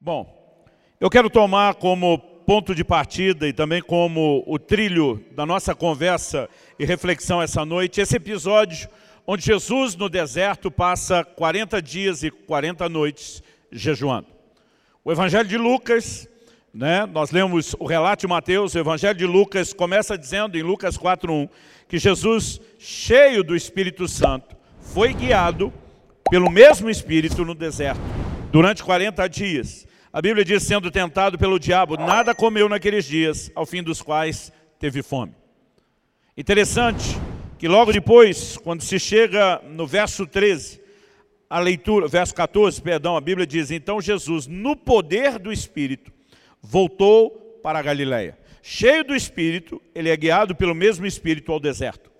Bom, eu quero tomar como ponto de partida e também como o trilho da nossa conversa e reflexão essa noite, esse episódio onde Jesus no deserto passa 40 dias e 40 noites jejuando. O Evangelho de Lucas, né, nós lemos o relato de Mateus, o Evangelho de Lucas começa dizendo em Lucas 4.1 que Jesus, cheio do Espírito Santo, foi guiado pelo mesmo Espírito no deserto durante 40 dias. A Bíblia diz, sendo tentado pelo diabo, nada comeu naqueles dias, ao fim dos quais teve fome. Interessante que logo depois, quando se chega no verso 13, a leitura, verso 14, perdão, a Bíblia diz, então Jesus, no poder do Espírito, voltou para a Galiléia. Cheio do Espírito, ele é guiado pelo mesmo Espírito ao deserto.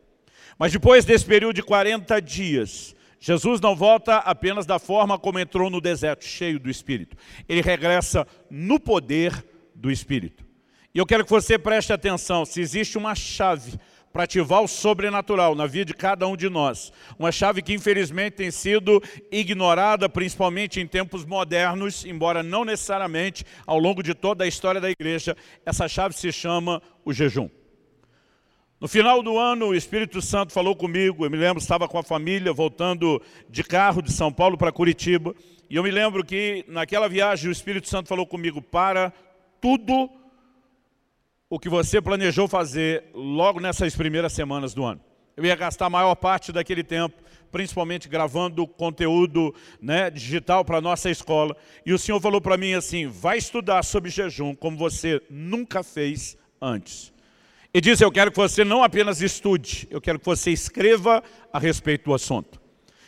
Mas depois desse período de 40 dias, Jesus não volta apenas da forma como entrou no deserto, cheio do Espírito. Ele regressa no poder do Espírito. E eu quero que você preste atenção, se existe uma chave para ativar o sobrenatural na vida de cada um de nós. Uma chave que infelizmente tem sido ignorada, principalmente em tempos modernos, embora não necessariamente ao longo de toda a história da igreja. Essa chave se chama o jejum. No final do ano, o Espírito Santo falou comigo, eu me lembro, estava com a família, voltando de carro de São Paulo para Curitiba, e eu me lembro que naquela viagem o Espírito Santo falou comigo, para tudo o que você planejou fazer logo nessas primeiras semanas do ano. Eu ia gastar a maior parte daquele tempo, principalmente gravando conteúdo né, digital para a nossa escola. E o Senhor falou para mim assim, vai estudar sobre jejum como você nunca fez antes. E disse, eu quero que você não apenas estude, eu quero que você escreva a respeito do assunto.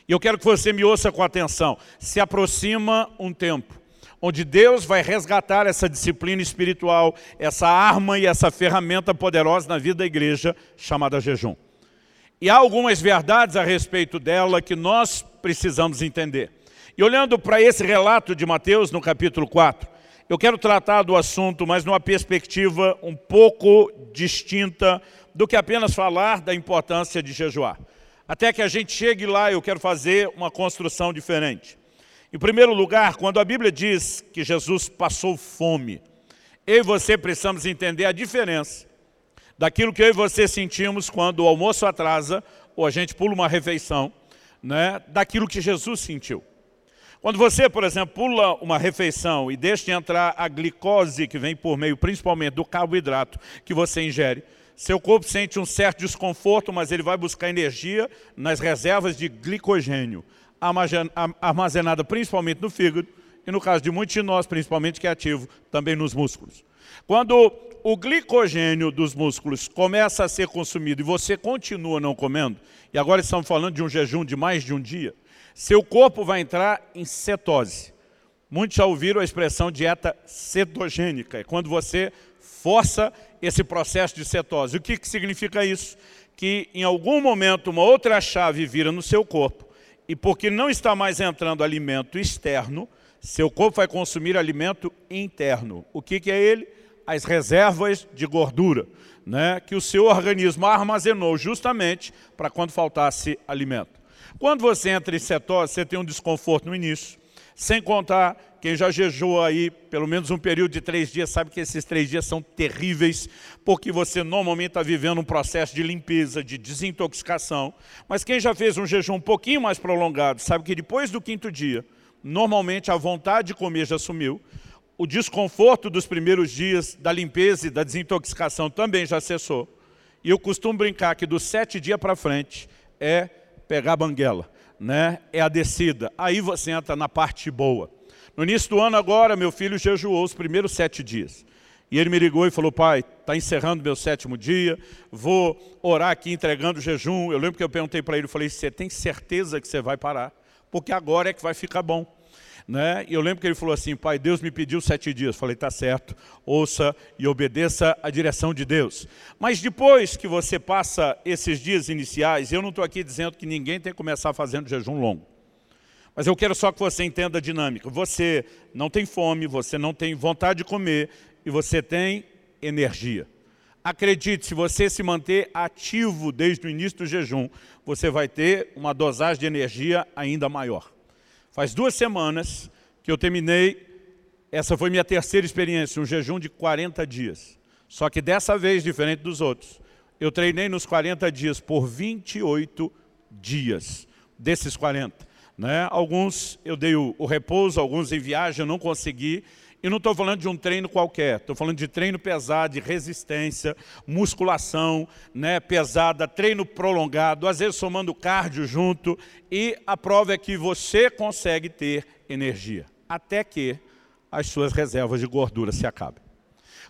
E eu quero que você me ouça com atenção. Se aproxima um tempo onde Deus vai resgatar essa disciplina espiritual, essa arma e essa ferramenta poderosa na vida da igreja, chamada jejum. E há algumas verdades a respeito dela que nós precisamos entender. E olhando para esse relato de Mateus, no capítulo 4, eu quero tratar do assunto, mas numa perspectiva um pouco distinta do que apenas falar da importância de jejuar. Até que a gente chegue lá, eu quero fazer uma construção diferente. Em primeiro lugar, quando a Bíblia diz que Jesus passou fome, eu e você precisamos entender a diferença daquilo que eu e você sentimos quando o almoço atrasa ou a gente pula uma refeição, né, daquilo que Jesus sentiu. Quando você, por exemplo, pula uma refeição e deixa de entrar a glicose que vem por meio principalmente do carboidrato que você ingere, seu corpo sente um certo desconforto, mas ele vai buscar energia nas reservas de glicogênio armazenada principalmente no fígado e no caso de muitos de nós, principalmente que é ativo, também nos músculos. Quando o glicogênio dos músculos começa a ser consumido e você continua não comendo, e agora estamos falando de um jejum de mais de um dia, seu corpo vai entrar em cetose. Muitos já ouviram a expressão dieta cetogênica, é quando você força esse processo de cetose. O que, que significa isso? Que em algum momento uma outra chave vira no seu corpo e porque não está mais entrando alimento externo, seu corpo vai consumir alimento interno. O que, que é ele? As reservas de gordura, né? que o seu organismo armazenou justamente para quando faltasse alimento. Quando você entra em cetose, você tem um desconforto no início, sem contar quem já jejuou aí pelo menos um período de três dias sabe que esses três dias são terríveis, porque você normalmente está vivendo um processo de limpeza, de desintoxicação. Mas quem já fez um jejum um pouquinho mais prolongado, sabe que depois do quinto dia, normalmente a vontade de comer já sumiu, o desconforto dos primeiros dias da limpeza e da desintoxicação também já cessou. E eu costumo brincar que dos sete dias para frente é pegar a banguela, né? é a descida. Aí você entra na parte boa. No início do ano agora, meu filho jejuou os primeiros sete dias. E ele me ligou e falou, pai, está encerrando meu sétimo dia, vou orar aqui entregando o jejum. Eu lembro que eu perguntei para ele, falei, você tem certeza que você vai parar? Porque agora é que vai ficar bom. Né? E eu lembro que ele falou assim, pai, Deus me pediu sete dias. Falei, tá certo, ouça e obedeça a direção de Deus. Mas depois que você passa esses dias iniciais, eu não estou aqui dizendo que ninguém tem que começar fazendo jejum longo. Mas eu quero só que você entenda a dinâmica. Você não tem fome, você não tem vontade de comer e você tem energia. Acredite, se você se manter ativo desde o início do jejum, você vai ter uma dosagem de energia ainda maior. Faz duas semanas que eu terminei essa foi minha terceira experiência, um jejum de 40 dias. Só que dessa vez, diferente dos outros, eu treinei nos 40 dias por 28 dias, desses 40. Né? Alguns eu dei o, o repouso, alguns em viagem eu não consegui, e não estou falando de um treino qualquer, estou falando de treino pesado, de resistência, musculação né, pesada, treino prolongado, às vezes somando cardio junto, e a prova é que você consegue ter energia, até que as suas reservas de gordura se acabem.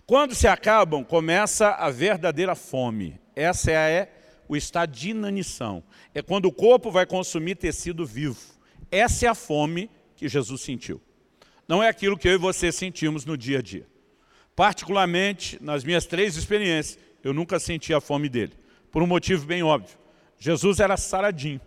Quando se acabam, começa a verdadeira fome. Essa é o estado de inanição. É quando o corpo vai consumir tecido vivo. Essa é a fome que Jesus sentiu não é aquilo que eu e você sentimos no dia a dia. Particularmente, nas minhas três experiências, eu nunca senti a fome dele, por um motivo bem óbvio. Jesus era saradinho,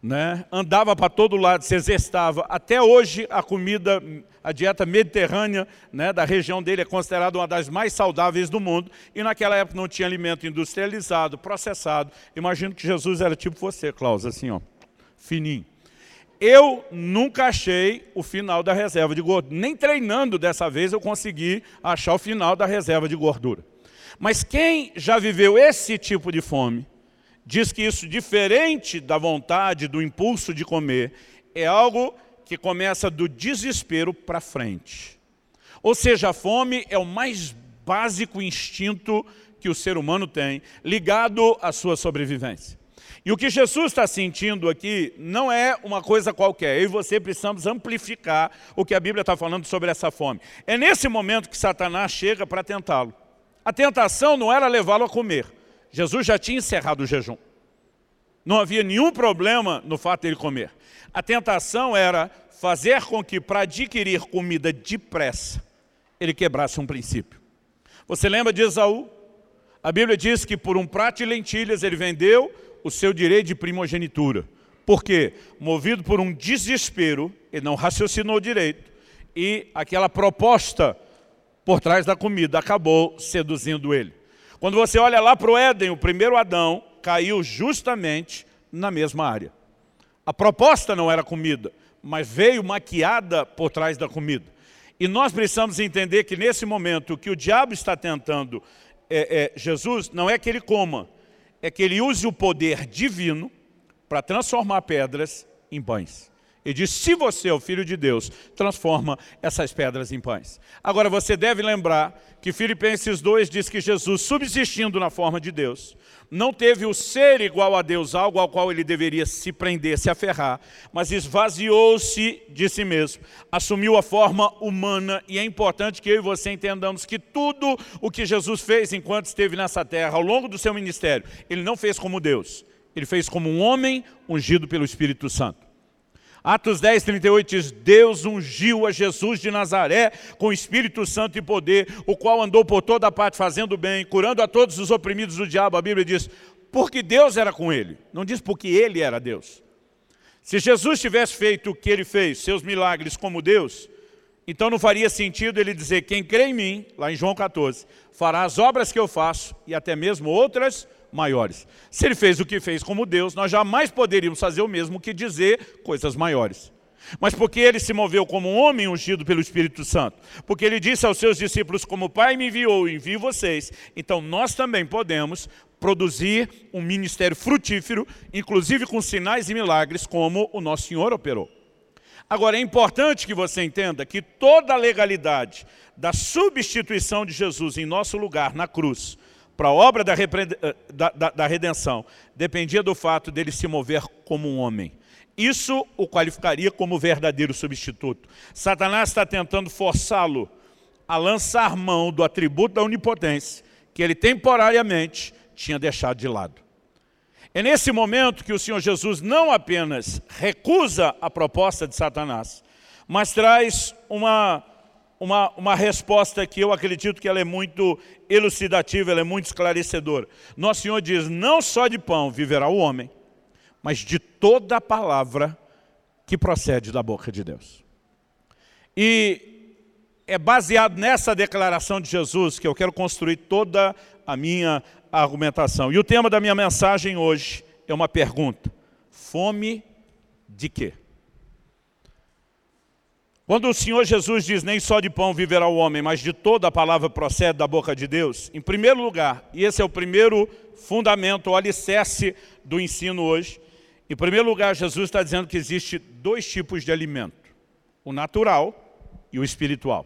né? andava para todo lado, se exercitava. Até hoje, a comida, a dieta mediterrânea né, da região dele é considerada uma das mais saudáveis do mundo, e naquela época não tinha alimento industrializado, processado. Imagino que Jesus era tipo você, Klaus, assim, ó, fininho. Eu nunca achei o final da reserva de gordura. Nem treinando dessa vez eu consegui achar o final da reserva de gordura. Mas quem já viveu esse tipo de fome, diz que isso, diferente da vontade, do impulso de comer, é algo que começa do desespero para frente. Ou seja, a fome é o mais básico instinto que o ser humano tem, ligado à sua sobrevivência. E o que Jesus está sentindo aqui não é uma coisa qualquer. Eu e você precisamos amplificar o que a Bíblia está falando sobre essa fome. É nesse momento que Satanás chega para tentá-lo. A tentação não era levá-lo a comer. Jesus já tinha encerrado o jejum. Não havia nenhum problema no fato de ele comer. A tentação era fazer com que, para adquirir comida depressa, ele quebrasse um princípio. Você lembra de Esaú? A Bíblia diz que por um prato de lentilhas ele vendeu o seu direito de primogenitura. Porque, movido por um desespero, ele não raciocinou direito, e aquela proposta por trás da comida acabou seduzindo ele. Quando você olha lá para o Éden, o primeiro Adão caiu justamente na mesma área. A proposta não era comida, mas veio maquiada por trás da comida. E nós precisamos entender que nesse momento o que o diabo está tentando é, é, Jesus não é que ele coma, é que ele use o poder divino para transformar pedras em pães. Ele diz, se você é o Filho de Deus, transforma essas pedras em pães. Agora você deve lembrar que Filipenses 2 diz que Jesus, subsistindo na forma de Deus, não teve o ser igual a Deus, algo ao qual ele deveria se prender, se aferrar, mas esvaziou-se de si mesmo, assumiu a forma humana, e é importante que eu e você entendamos que tudo o que Jesus fez enquanto esteve nessa terra, ao longo do seu ministério, ele não fez como Deus, ele fez como um homem ungido pelo Espírito Santo. Atos 10, 38 diz, Deus ungiu a Jesus de Nazaré com Espírito Santo e poder, o qual andou por toda parte fazendo bem, curando a todos os oprimidos do diabo. A Bíblia diz, porque Deus era com ele. Não diz porque ele era Deus. Se Jesus tivesse feito o que ele fez, seus milagres como Deus, então não faria sentido ele dizer, quem crê em mim, lá em João 14, fará as obras que eu faço e até mesmo outras maiores. Se ele fez o que fez como Deus, nós jamais poderíamos fazer o mesmo que dizer coisas maiores. Mas porque ele se moveu como um homem ungido pelo Espírito Santo, porque ele disse aos seus discípulos, como o Pai me enviou envio vocês, então nós também podemos produzir um ministério frutífero, inclusive com sinais e milagres, como o nosso Senhor operou. Agora, é importante que você entenda que toda a legalidade da substituição de Jesus em nosso lugar na cruz para a obra da, eh, da, da, da redenção dependia do fato dele se mover como um homem. Isso o qualificaria como verdadeiro substituto. Satanás está tentando forçá-lo a lançar mão do atributo da onipotência que ele temporariamente tinha deixado de lado. É nesse momento que o Senhor Jesus não apenas recusa a proposta de Satanás, mas traz uma uma, uma resposta que eu acredito que ela é muito elucidativa, ela é muito esclarecedora. Nosso Senhor diz, não só de pão viverá o homem, mas de toda a palavra que procede da boca de Deus. E é baseado nessa declaração de Jesus que eu quero construir toda a minha argumentação. E o tema da minha mensagem hoje é uma pergunta. Fome de quê? Quando o Senhor Jesus diz, nem só de pão viverá o homem, mas de toda a palavra procede da boca de Deus, em primeiro lugar, e esse é o primeiro fundamento, o alicerce do ensino hoje, em primeiro lugar, Jesus está dizendo que existe dois tipos de alimento, o natural e o espiritual.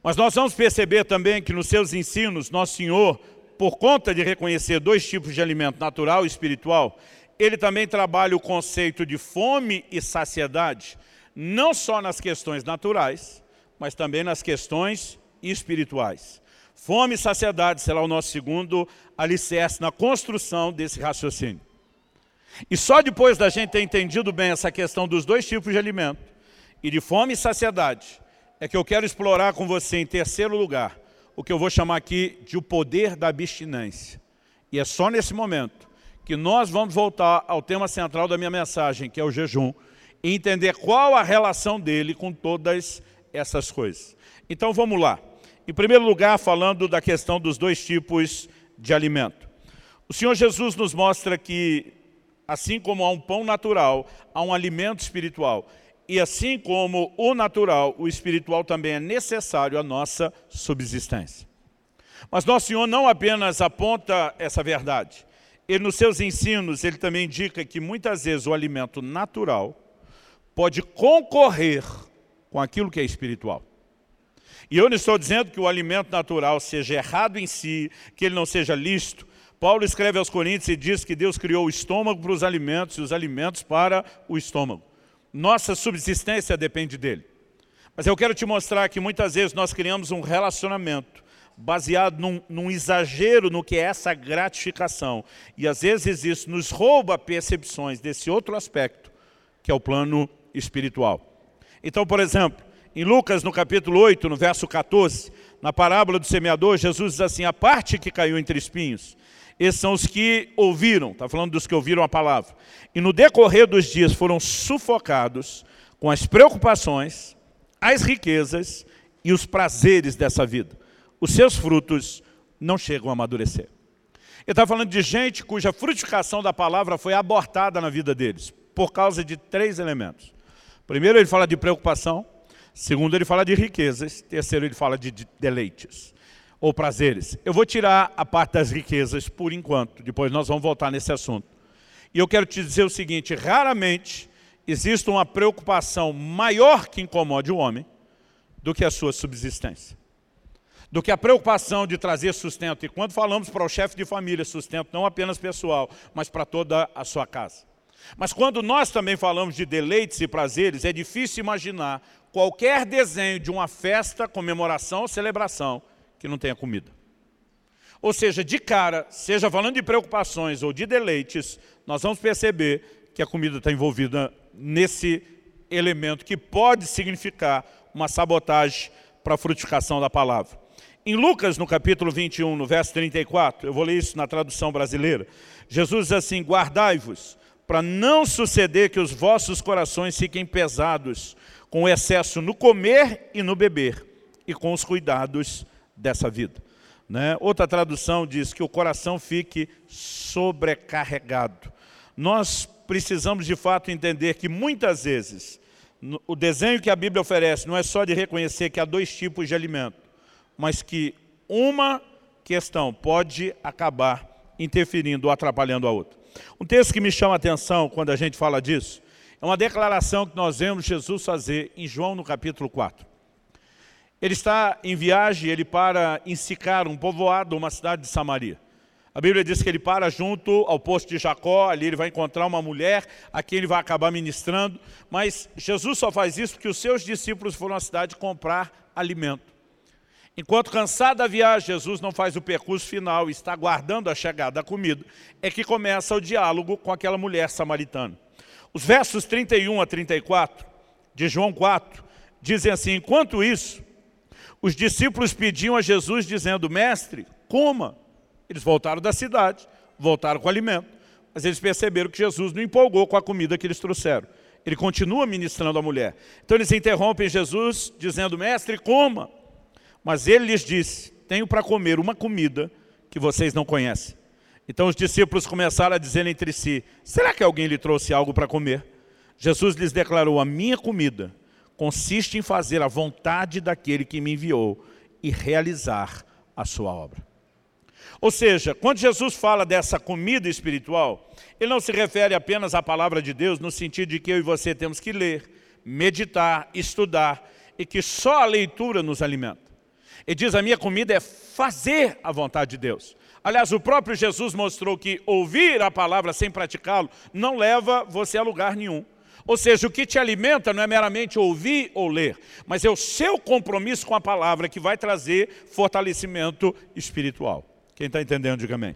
Mas nós vamos perceber também que nos seus ensinos, Nosso Senhor, por conta de reconhecer dois tipos de alimento, natural e espiritual, ele também trabalha o conceito de fome e saciedade, não só nas questões naturais, mas também nas questões espirituais. Fome e saciedade será o nosso segundo alicerce na construção desse raciocínio. E só depois da gente ter entendido bem essa questão dos dois tipos de alimento, e de fome e saciedade, é que eu quero explorar com você, em terceiro lugar, o que eu vou chamar aqui de o poder da abstinência. E é só nesse momento que nós vamos voltar ao tema central da minha mensagem, que é o jejum, e entender qual a relação dele com todas essas coisas. Então vamos lá. Em primeiro lugar, falando da questão dos dois tipos de alimento. O Senhor Jesus nos mostra que, assim como há um pão natural, há um alimento espiritual. E assim como o natural, o espiritual também é necessário à nossa subsistência. Mas Nosso Senhor não apenas aponta essa verdade. Ele, nos seus ensinos, ele também indica que muitas vezes o alimento natural pode concorrer com aquilo que é espiritual. E eu não estou dizendo que o alimento natural seja errado em si, que ele não seja lícito. Paulo escreve aos Coríntios e diz que Deus criou o estômago para os alimentos e os alimentos para o estômago. Nossa subsistência depende dele. Mas eu quero te mostrar que muitas vezes nós criamos um relacionamento baseado num, num, exagero no que é essa gratificação. E às vezes isso nos rouba percepções desse outro aspecto, que é o plano espiritual. Então, por exemplo, em Lucas, no capítulo 8, no verso 14, na parábola do semeador, Jesus diz assim, a parte que caiu entre espinhos, esses são os que ouviram, está falando dos que ouviram a palavra, e no decorrer dos dias foram sufocados com as preocupações, as riquezas e os prazeres dessa vida. Os seus frutos não chegam a amadurecer. Ele está falando de gente cuja frutificação da palavra foi abortada na vida deles, por causa de três elementos. Primeiro, ele fala de preocupação. Segundo, ele fala de riquezas. Terceiro, ele fala de deleites ou prazeres. Eu vou tirar a parte das riquezas por enquanto, depois nós vamos voltar nesse assunto. E eu quero te dizer o seguinte, raramente existe uma preocupação maior que incomode o homem do que a sua subsistência. Do que a preocupação de trazer sustento. E quando falamos para o chefe de família, sustento não apenas pessoal, mas para toda a sua casa. Mas quando nós também falamos de deleites e prazeres, é difícil imaginar qualquer desenho de uma festa, comemoração ou celebração que não tenha comida. Ou seja, de cara, seja falando de preocupações ou de deleites, nós vamos perceber que a comida está envolvida nesse elemento que pode significar uma sabotagem para a frutificação da palavra. Em Lucas, no capítulo 21, no verso 34, eu vou ler isso na tradução brasileira, Jesus diz assim, guardai-vos para não suceder que os vossos corações fiquem pesados com o excesso no comer e no beber e com os cuidados dessa vida. Né? Outra tradução diz que o coração fique sobrecarregado. Nós precisamos de fato entender que muitas vezes o desenho que a Bíblia oferece não é só de reconhecer que há dois tipos de alimento, mas que uma questão pode acabar interferindo ou atrapalhando a outra. Um texto que me chama a atenção quando a gente fala disso, é uma declaração que nós vemos Jesus fazer em João no capítulo 4. Ele está em viagem, ele para em Sicar, um povoado, uma cidade de Samaria. A Bíblia diz que ele para junto ao posto de Jacó, ali ele vai encontrar uma mulher, a quem ele vai acabar ministrando, mas Jesus só faz isso porque os seus discípulos foram à cidade comprar alimento. Enquanto cansado da viagem, Jesus não faz o percurso final e está aguardando a chegada da comida, é que começa o diálogo com aquela mulher samaritana. Os versos 31 a 34 de João 4 dizem assim, enquanto isso, os discípulos pediam a Jesus dizendo, mestre, coma. Eles voltaram da cidade, voltaram com alimento, mas eles perceberam que Jesus não empolgou com a comida que eles trouxeram. Ele continua ministrando a mulher. Então eles interrompem Jesus dizendo, mestre, coma. Mas ele lhes disse, tenho para comer uma comida que vocês não conhecem. Então os discípulos começaram a dizer entre si, será que alguém lhe trouxe algo para comer? Jesus lhes declarou, a minha comida consiste em fazer a vontade daquele que me enviou e realizar a sua obra. Ou seja, quando Jesus fala dessa comida espiritual, ele não se refere apenas à palavra de Deus no sentido de que eu e você temos que ler, meditar, estudar e que só a leitura nos alimenta. Ele diz, a minha comida é fazer a vontade de Deus. Aliás, o próprio Jesus mostrou que ouvir a palavra sem praticá-lo não leva você a lugar nenhum. Ou seja, o que te alimenta não é meramente ouvir ou ler, mas é o seu compromisso com a palavra que vai trazer fortalecimento espiritual. Quem está entendendo, diga amém.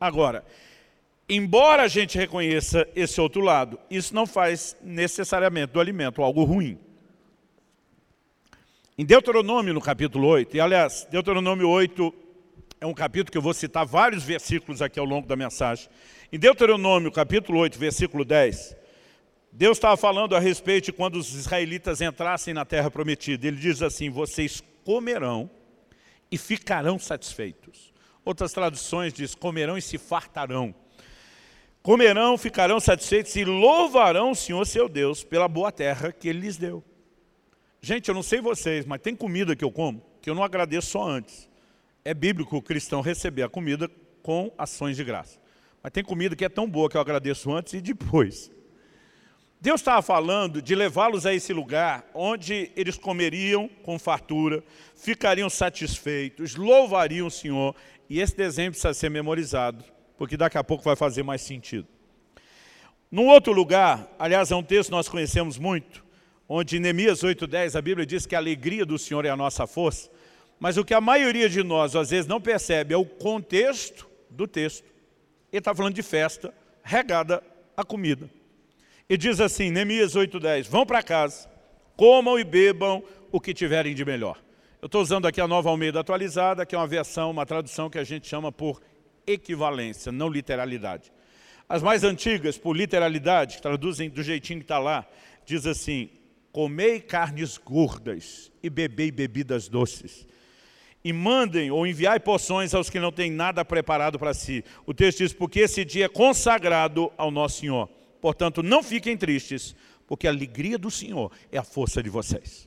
Agora, embora a gente reconheça esse outro lado, isso não faz necessariamente do alimento algo ruim. Em Deuteronômio, no capítulo 8, e aliás, Deuteronômio 8 é um capítulo que eu vou citar vários versículos aqui ao longo da mensagem. Em Deuteronômio, capítulo 8, versículo 10, Deus estava falando a respeito de quando os israelitas entrassem na terra prometida. Ele diz assim, vocês comerão e ficarão satisfeitos. Outras traduções diz, comerão e se fartarão. Comerão, ficarão satisfeitos e louvarão o Senhor seu Deus pela boa terra que Ele lhes deu. Gente, eu não sei vocês, mas tem comida que eu como que eu não agradeço só antes. É bíblico o cristão receber a comida com ações de graça. Mas tem comida que é tão boa que eu agradeço antes e depois. Deus estava falando de levá-los a esse lugar onde eles comeriam com fartura, ficariam satisfeitos, louvariam o Senhor. E esse desenho precisa ser memorizado, porque daqui a pouco vai fazer mais sentido. Num outro lugar, aliás, é um texto que nós conhecemos muito, onde em Neemias 8,10 a Bíblia diz que a alegria do Senhor é a nossa força, mas o que a maioria de nós às vezes não percebe é o contexto do texto. Ele está falando de festa regada a comida. E diz assim, Neemias 8,10, vão para casa, comam e bebam o que tiverem de melhor. Eu estou usando aqui a nova Almeida atualizada, que é uma versão, uma tradução que a gente chama por equivalência, não literalidade. As mais antigas, por literalidade, traduzem do jeitinho que está lá, diz assim, comei carnes gordas e bebei bebidas doces. E mandem ou enviai porções aos que não têm nada preparado para si. O texto diz, porque esse dia é consagrado ao nosso Senhor. Portanto, não fiquem tristes, porque a alegria do Senhor é a força de vocês.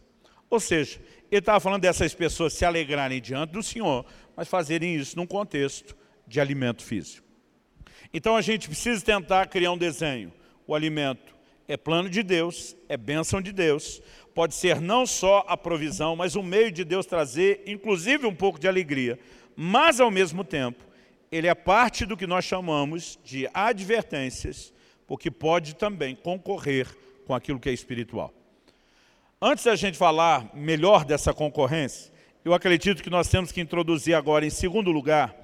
Ou seja, ele estava falando dessas pessoas se alegrarem diante do Senhor, mas fazerem isso num contexto de alimento físico. Então a gente precisa tentar criar um desenho. O alimento é plano de Deus, é bênção de Deus, pode ser não só a provisão, mas um meio de Deus trazer, inclusive um pouco de alegria, mas ao mesmo tempo, ele é parte do que nós chamamos de advertências, porque pode também concorrer com aquilo que é espiritual. Antes da gente falar melhor dessa concorrência, eu acredito que nós temos que introduzir agora, em segundo lugar,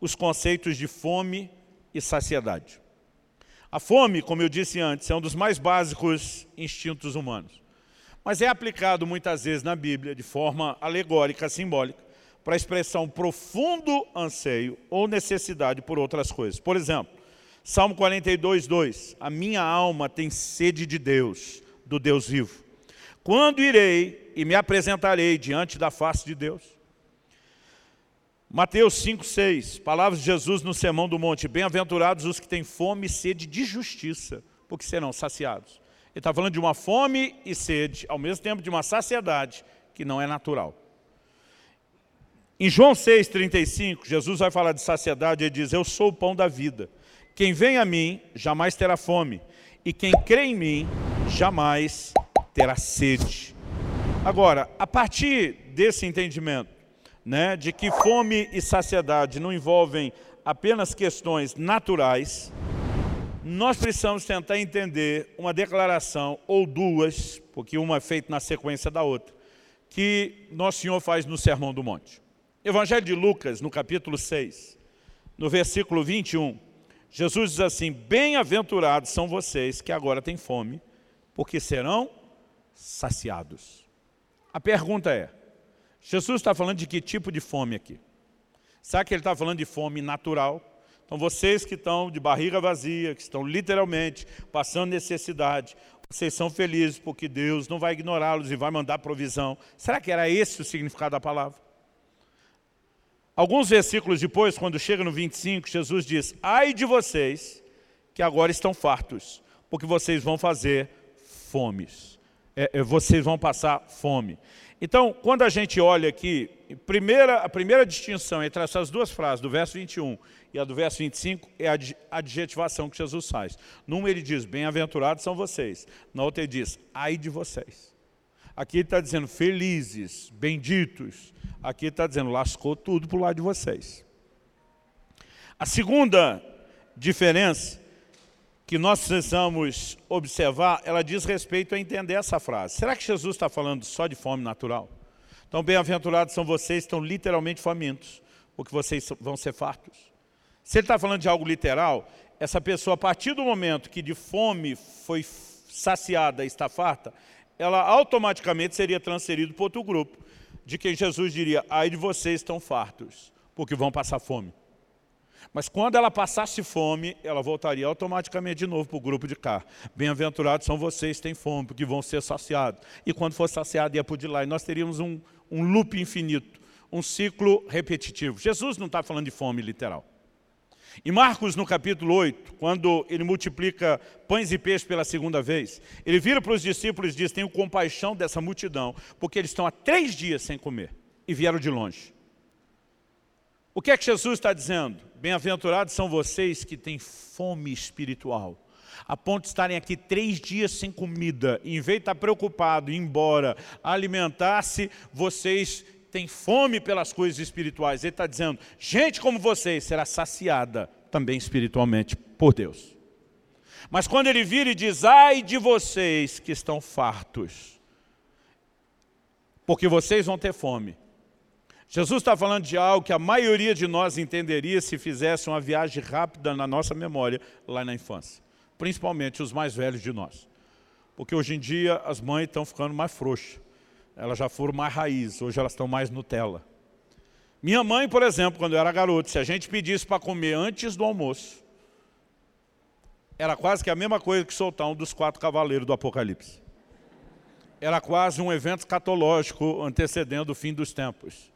os conceitos de fome e saciedade. A fome, como eu disse antes, é um dos mais básicos instintos humanos. Mas é aplicado muitas vezes na Bíblia, de forma alegórica, simbólica, para expressar um profundo anseio ou necessidade por outras coisas. Por exemplo, Salmo 42, 2. A minha alma tem sede de Deus, do Deus vivo. Quando irei e me apresentarei diante da face de Deus? Mateus 5, 6, palavras de Jesus no Sermão do Monte. Bem-aventurados os que têm fome e sede de justiça, porque serão saciados. Ele está falando de uma fome e sede, ao mesmo tempo de uma saciedade que não é natural. Em João 6, 35, Jesus vai falar de saciedade e diz, eu sou o pão da vida. Quem vem a mim jamais terá fome, e quem crê em mim jamais terá sede. Agora, a partir desse entendimento, né, de que fome e saciedade não envolvem apenas questões naturais, nós precisamos tentar entender uma declaração ou duas, porque uma é feita na sequência da outra, que Nosso Senhor faz no Sermão do Monte. Evangelho de Lucas, no capítulo 6, no versículo 21, Jesus diz assim, bem-aventurados são vocês que agora têm fome, porque serão saciados. A pergunta é, Jesus está falando de que tipo de fome aqui? Será que ele está falando de fome natural? Então vocês que estão de barriga vazia, que estão literalmente passando necessidade, vocês são felizes porque Deus não vai ignorá-los e vai mandar provisão. Será que era esse o significado da palavra? Alguns versículos depois, quando chega no 25, Jesus diz, ai de vocês que agora estão fartos, porque vocês vão fazer fomes. é, é, vocês vão passar fome. Então, quando a gente olha aqui, primeira, a primeira distinção entre essas duas frases, do verso 21 e a do verso 25, é a adjetivação que Jesus faz. Numa ele diz, bem-aventurados são vocês. Na outra ele diz, ai de vocês. Aqui ele está dizendo, felizes, benditos. Aqui ele está dizendo, lascou tudo para o lado de vocês. A segunda diferença que nós precisamos observar, ela diz respeito a entender essa frase. Será que Jesus está falando só de fome natural? Então, bem-aventurados são vocês, estão literalmente famintos, porque vocês vão ser fartos. Se ele está falando de algo literal, essa pessoa, a partir do momento que de fome foi saciada e está farta, ela automaticamente seria transferida para outro grupo, de quem Jesus diria, ai de vocês estão fartos, porque vão passar fome. Mas quando ela passasse fome, ela voltaria automaticamente de novo para o grupo de cá. Bem-aventurados são vocês que têm fome, porque vão ser saciados. E quando for saciado, ia por de lá. E nós teríamos um, um loop infinito, um ciclo repetitivo. Jesus não está falando de fome literal. Em Marcos, no capítulo 8, quando ele multiplica pães e peixes pela segunda vez, ele vira para os discípulos e diz, tenho compaixão dessa multidão, porque eles estão há três dias sem comer e vieram de longe. O que é que Jesus está dizendo? Bem-aventurados são vocês que têm fome espiritual, a ponto de estarem aqui três dias sem comida, e em vez de estar preocupado, ir embora, alimentar-se, vocês têm fome pelas coisas espirituais. Ele está dizendo, gente como vocês será saciada também espiritualmente por Deus. Mas quando ele vira e diz, ai de vocês que estão fartos, porque vocês vão ter fome, Jesus está falando de algo que a maioria de nós entenderia se fizesse uma viagem rápida na nossa memória lá na infância. Principalmente os mais velhos de nós. Porque hoje em dia as mães estão ficando mais frouxas. Elas já foram mais raiz, hoje elas estão mais Nutella. Minha mãe, por exemplo, quando eu era garoto, se a gente pedisse para comer antes do almoço, era quase que a mesma coisa que soltar um dos quatro cavaleiros do Apocalipse. Era quase um evento escatológico antecedendo o fim dos tempos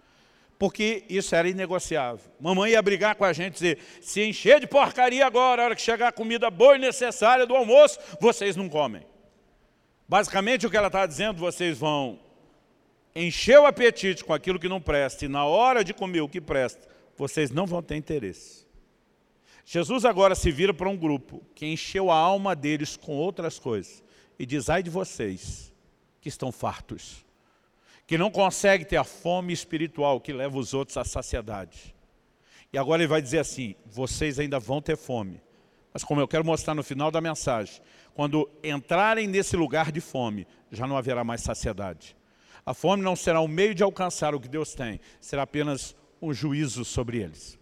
porque isso era inegociável. Mamãe ia brigar com a gente, dizer, se encher de porcaria agora, a hora que chegar a comida boa e necessária do almoço, vocês não comem. Basicamente o que ela está dizendo, vocês vão encher o apetite com aquilo que não presta, e na hora de comer o que presta, vocês não vão ter interesse. Jesus agora se vira para um grupo que encheu a alma deles com outras coisas, e diz, ai de vocês que estão fartos que não consegue ter a fome espiritual que leva os outros à saciedade. E agora ele vai dizer assim, vocês ainda vão ter fome. Mas como eu quero mostrar no final da mensagem, quando entrarem nesse lugar de fome, já não haverá mais saciedade. A fome não será um meio de alcançar o que Deus tem, será apenas um juízo sobre eles.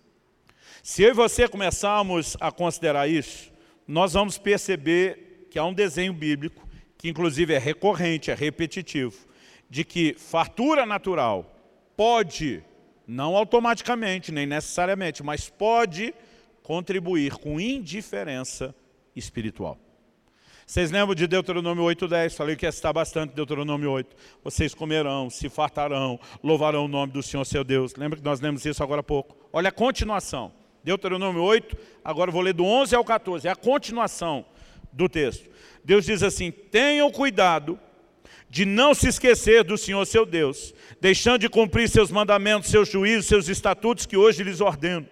Se eu e você começarmos a considerar isso, nós vamos perceber que há um desenho bíblico, que inclusive é recorrente, é repetitivo, de que fartura natural pode, não automaticamente, nem necessariamente, mas pode contribuir com indiferença espiritual. Vocês lembram de Deuteronômio 8,10? Falei que ia citar bastante Deuteronômio 8. Vocês comerão, se fartarão, louvarão o nome do Senhor seu Deus. Lembra que nós lemos isso agora há pouco? Olha a continuação. Deuteronômio 8, agora vou ler do 11 ao 14. É a continuação do texto. Deus diz assim, tenham cuidado de não se esquecer do Senhor seu Deus, deixando de cumprir seus mandamentos, seus juízos, seus estatutos que hoje lhes ordeno.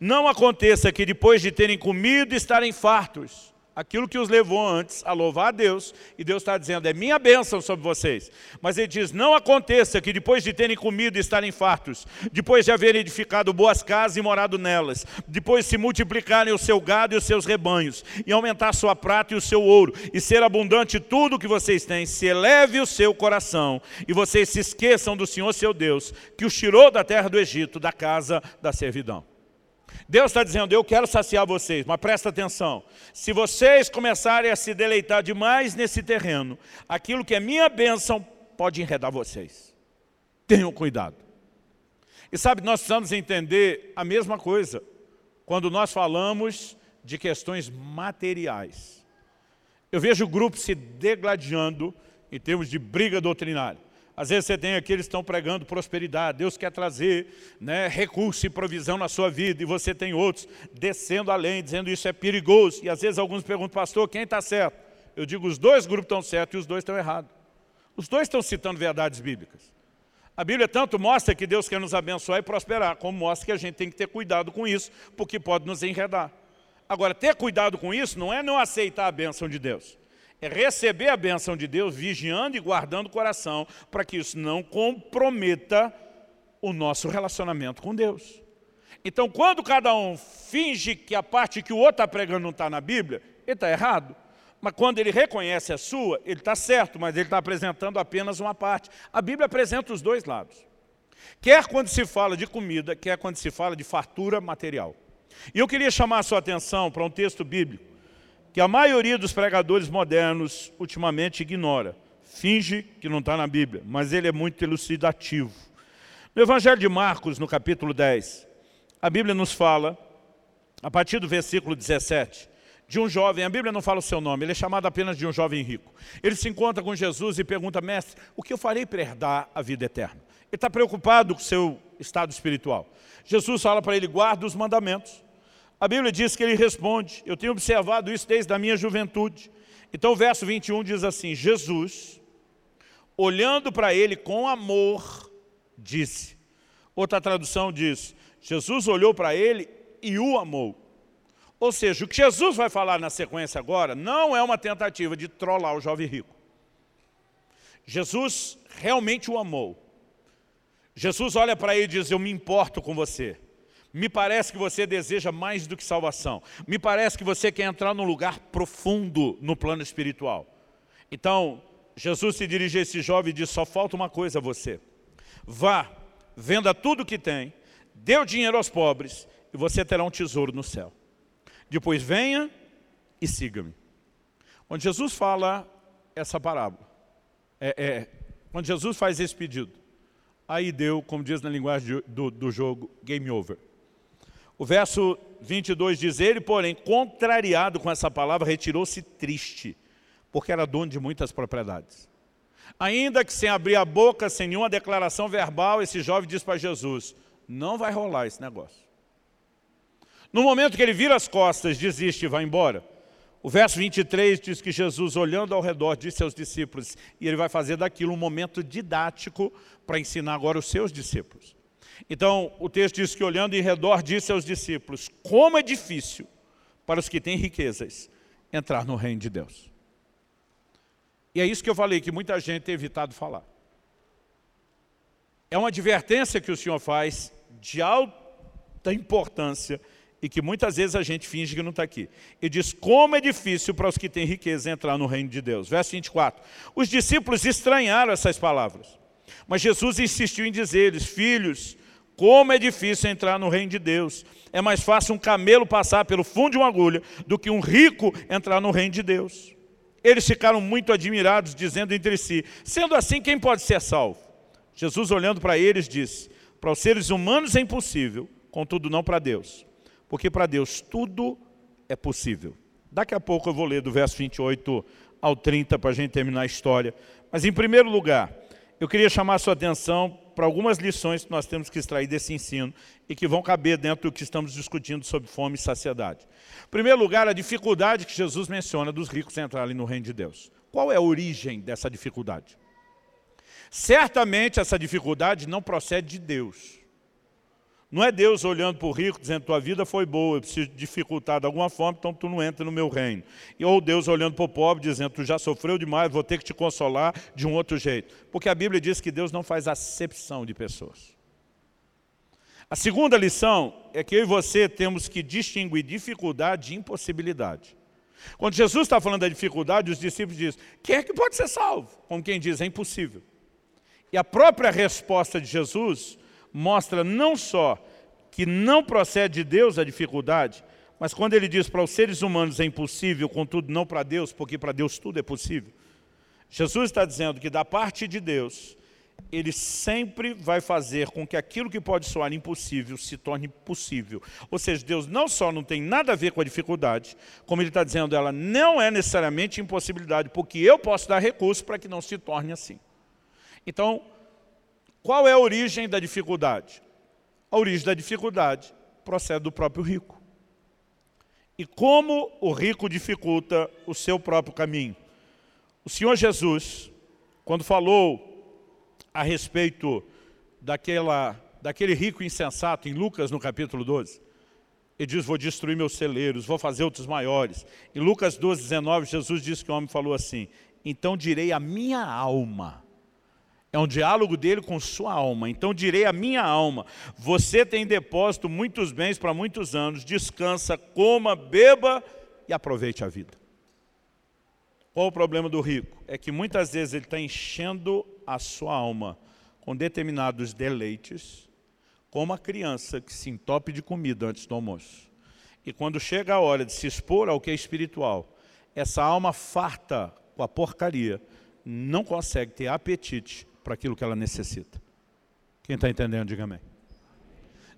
Não aconteça que depois de terem comido estarem fartos, aquilo que os levou antes a louvar a Deus, e Deus está dizendo, é minha bênção sobre vocês. Mas ele diz, não aconteça que depois de terem comido e estarem fartos, depois de haverem edificado boas casas e morado nelas, depois se multiplicarem o seu gado e os seus rebanhos, e aumentar sua prata e o seu ouro, e ser abundante tudo o que vocês têm, se eleve o seu coração, e vocês se esqueçam do Senhor seu Deus, que os tirou da terra do Egito, da casa da servidão. Deus está dizendo, eu quero saciar vocês, mas presta atenção. Se vocês começarem a se deleitar demais nesse terreno, aquilo que é minha bênção pode enredar vocês. Tenham cuidado. E sabe, nós precisamos entender a mesma coisa quando nós falamos de questões materiais. Eu vejo grupos se degladiando em termos de briga doutrinária. Às vezes você tem aqui, eles estão pregando prosperidade, Deus quer trazer né, recurso e provisão na sua vida, e você tem outros descendo além, dizendo isso é perigoso. E às vezes alguns perguntam, pastor, quem está certo? Eu digo, os dois grupos estão certos e os dois estão errados. Os dois estão citando verdades bíblicas. A Bíblia tanto mostra que Deus quer nos abençoar e prosperar, como mostra que a gente tem que ter cuidado com isso, porque pode nos enredar. Agora, ter cuidado com isso não é não aceitar a bênção de Deus. É receber a bênção de Deus, vigiando e guardando o coração, para que isso não comprometa o nosso relacionamento com Deus. Então, quando cada um finge que a parte que o outro está pregando não está na Bíblia, ele está errado. Mas quando ele reconhece a sua, ele está certo, mas ele está apresentando apenas uma parte. A Bíblia apresenta os dois lados. Quer quando se fala de comida, quer quando se fala de fartura material. E eu queria chamar a sua atenção para um texto bíblico que a maioria dos pregadores modernos ultimamente ignora. Finge que não está na Bíblia, mas ele é muito elucidativo. No Evangelho de Marcos, no capítulo 10, a Bíblia nos fala, a partir do versículo 17, de um jovem, a Bíblia não fala o seu nome, ele é chamado apenas de um jovem rico. Ele se encontra com Jesus e pergunta, mestre, o que eu farei para herdar a vida eterna? Ele está preocupado com o seu estado espiritual. Jesus fala para ele, guarda os mandamentos. A Bíblia diz que ele responde, eu tenho observado isso desde a minha juventude. Então o verso 21 diz assim, Jesus, olhando para ele com amor, disse. Outra tradução diz, Jesus olhou para ele e o amou. Ou seja, o que Jesus vai falar na sequência agora não é uma tentativa de trollar o jovem rico. Jesus realmente o amou. Jesus olha para ele e diz, eu me importo com você. Me parece que você deseja mais do que salvação. Me parece que você quer entrar num lugar profundo no plano espiritual. Então, Jesus se dirige a esse jovem e diz, só falta uma coisa a você. Vá, venda tudo o que tem, dê o dinheiro aos pobres e você terá um tesouro no céu. Depois venha e siga-me. Quando Jesus fala essa parábola, é, é, quando Jesus faz esse pedido, aí deu, como diz na linguagem do, do jogo, game over. O verso 22 diz, ele, porém, contrariado com essa palavra, retirou-se triste, porque era dono de muitas propriedades. Ainda que sem abrir a boca, sem nenhuma declaração verbal, esse jovem diz para Jesus, não vai rolar esse negócio. No momento que ele vira as costas, desiste e vai embora, o verso 23 diz que Jesus, olhando ao redor, disse aos discípulos, e ele vai fazer daquilo um momento didático para ensinar agora os seus discípulos. Então, o texto diz que olhando em redor, disse aos discípulos, como é difícil para os que têm riquezas entrar no reino de Deus. E é isso que eu falei, que muita gente tem evitado falar. É uma advertência que o Senhor faz de alta importância e que muitas vezes a gente finge que não está aqui. Ele diz, como é difícil para os que têm riqueza entrar no reino de Deus. Verso 24. Os discípulos estranharam essas palavras. Mas Jesus insistiu em dizer-lhes, filhos, como é difícil entrar no reino de Deus. É mais fácil um camelo passar pelo fundo de uma agulha do que um rico entrar no reino de Deus. Eles ficaram muito admirados, dizendo entre si, sendo assim, quem pode ser salvo? Jesus, olhando para eles, disse, para os seres humanos é impossível, contudo não para Deus porque para Deus tudo é possível. Daqui a pouco eu vou ler do verso 28 ao 30 para a gente terminar a história. Mas em primeiro lugar, eu queria chamar a sua atenção para algumas lições que nós temos que extrair desse ensino e que vão caber dentro do que estamos discutindo sobre fome e saciedade. Em primeiro lugar, a dificuldade que Jesus menciona dos ricos entrarem no reino de Deus. Qual é a origem dessa dificuldade? Certamente essa dificuldade não procede de Deus. Não é Deus olhando para o rico dizendo, tua vida foi boa, eu preciso dificultar de alguma forma, então tu não entra no meu reino. Ou Deus olhando para o pobre dizendo, tu já sofreu demais, vou ter que te consolar de um outro jeito. Porque a Bíblia diz que Deus não faz acepção de pessoas. A segunda lição é que eu e você temos que distinguir dificuldade de impossibilidade. Quando Jesus está falando da dificuldade, os discípulos dizem, quem é que pode ser salvo? Como quem diz, é impossível. E a própria resposta de Jesus mostra não só que não procede de Deus a dificuldade, mas quando ele diz para os seres humanos é impossível, contudo não para Deus, porque para Deus tudo é possível. Jesus está dizendo que da parte de Deus, ele sempre vai fazer com que aquilo que pode soar impossível se torne possível. Ou seja, Deus não só não tem nada a ver com a dificuldade, como ele está dizendo, ela não é necessariamente impossibilidade, porque eu posso dar recurso para que não se torne assim. Então, qual é a origem da dificuldade? A origem da dificuldade procede do próprio rico. E como o rico dificulta o seu próprio caminho? O Senhor Jesus, quando falou a respeito daquela, daquele rico insensato em Lucas no capítulo 12, ele diz, vou destruir meus celeiros, vou fazer outros maiores. Em Lucas 12, 19, Jesus disse que o homem falou assim, então direi a minha alma, é um diálogo dele com sua alma. Então direi a minha alma, você tem depósito muitos bens para muitos anos, descansa, coma, beba e aproveite a vida. Qual o problema do rico? É que muitas vezes ele está enchendo a sua alma com determinados deleites, como a criança que se entope de comida antes do almoço. E quando chega a hora de se expor ao que é espiritual, essa alma farta com a porcaria, não consegue ter apetite para aquilo que ela necessita. Quem está entendendo, diga amém.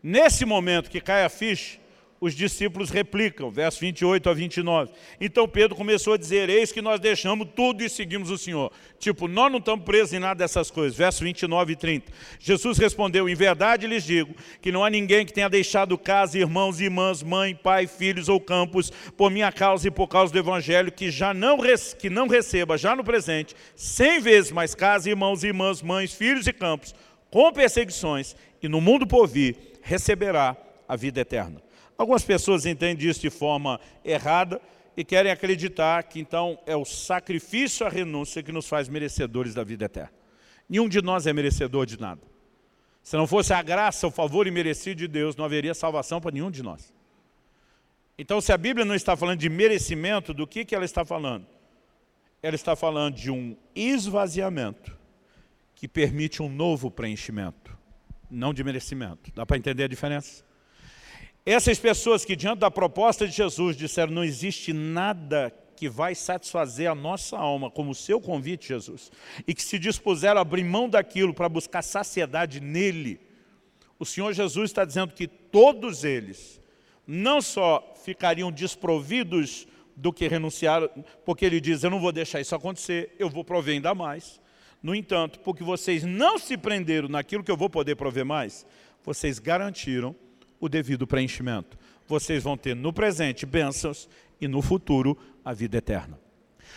Nesse momento que cai a ficha, os discípulos replicam, verso 28 a 29. Então Pedro começou a dizer, eis que nós deixamos tudo e seguimos o Senhor. Tipo, nós não estamos presos em nada dessas coisas. Verso 29 e 30. Jesus respondeu, em verdade lhes digo, que não há ninguém que tenha deixado casa, irmãos irmãs, mãe, pai, filhos ou campos, por minha causa e por causa do Evangelho, que já não, que não receba, já no presente, cem vezes mais casa, irmãos irmãs, mães, filhos e campos, com perseguições, e no mundo por vir, receberá a vida eterna. Algumas pessoas entendem isso de forma errada e querem acreditar que então é o sacrifício, a renúncia que nos faz merecedores da vida eterna. Nenhum de nós é merecedor de nada. Se não fosse a graça, o favor imerecido de Deus, não haveria salvação para nenhum de nós. Então, se a Bíblia não está falando de merecimento, do que, que ela está falando? Ela está falando de um esvaziamento que permite um novo preenchimento, não de merecimento. Dá para entender a diferença? Essas pessoas que diante da proposta de Jesus disseram não existe nada que vai satisfazer a nossa alma como o seu convite, Jesus, e que se dispuseram a abrir mão daquilo para buscar saciedade nele, o Senhor Jesus está dizendo que todos eles não só ficariam desprovidos do que renunciaram, porque ele diz, eu não vou deixar isso acontecer, eu vou prover ainda mais. No entanto, porque vocês não se prenderam naquilo que eu vou poder prover mais, vocês garantiram o devido preenchimento. Vocês vão ter no presente bênçãos e no futuro a vida eterna.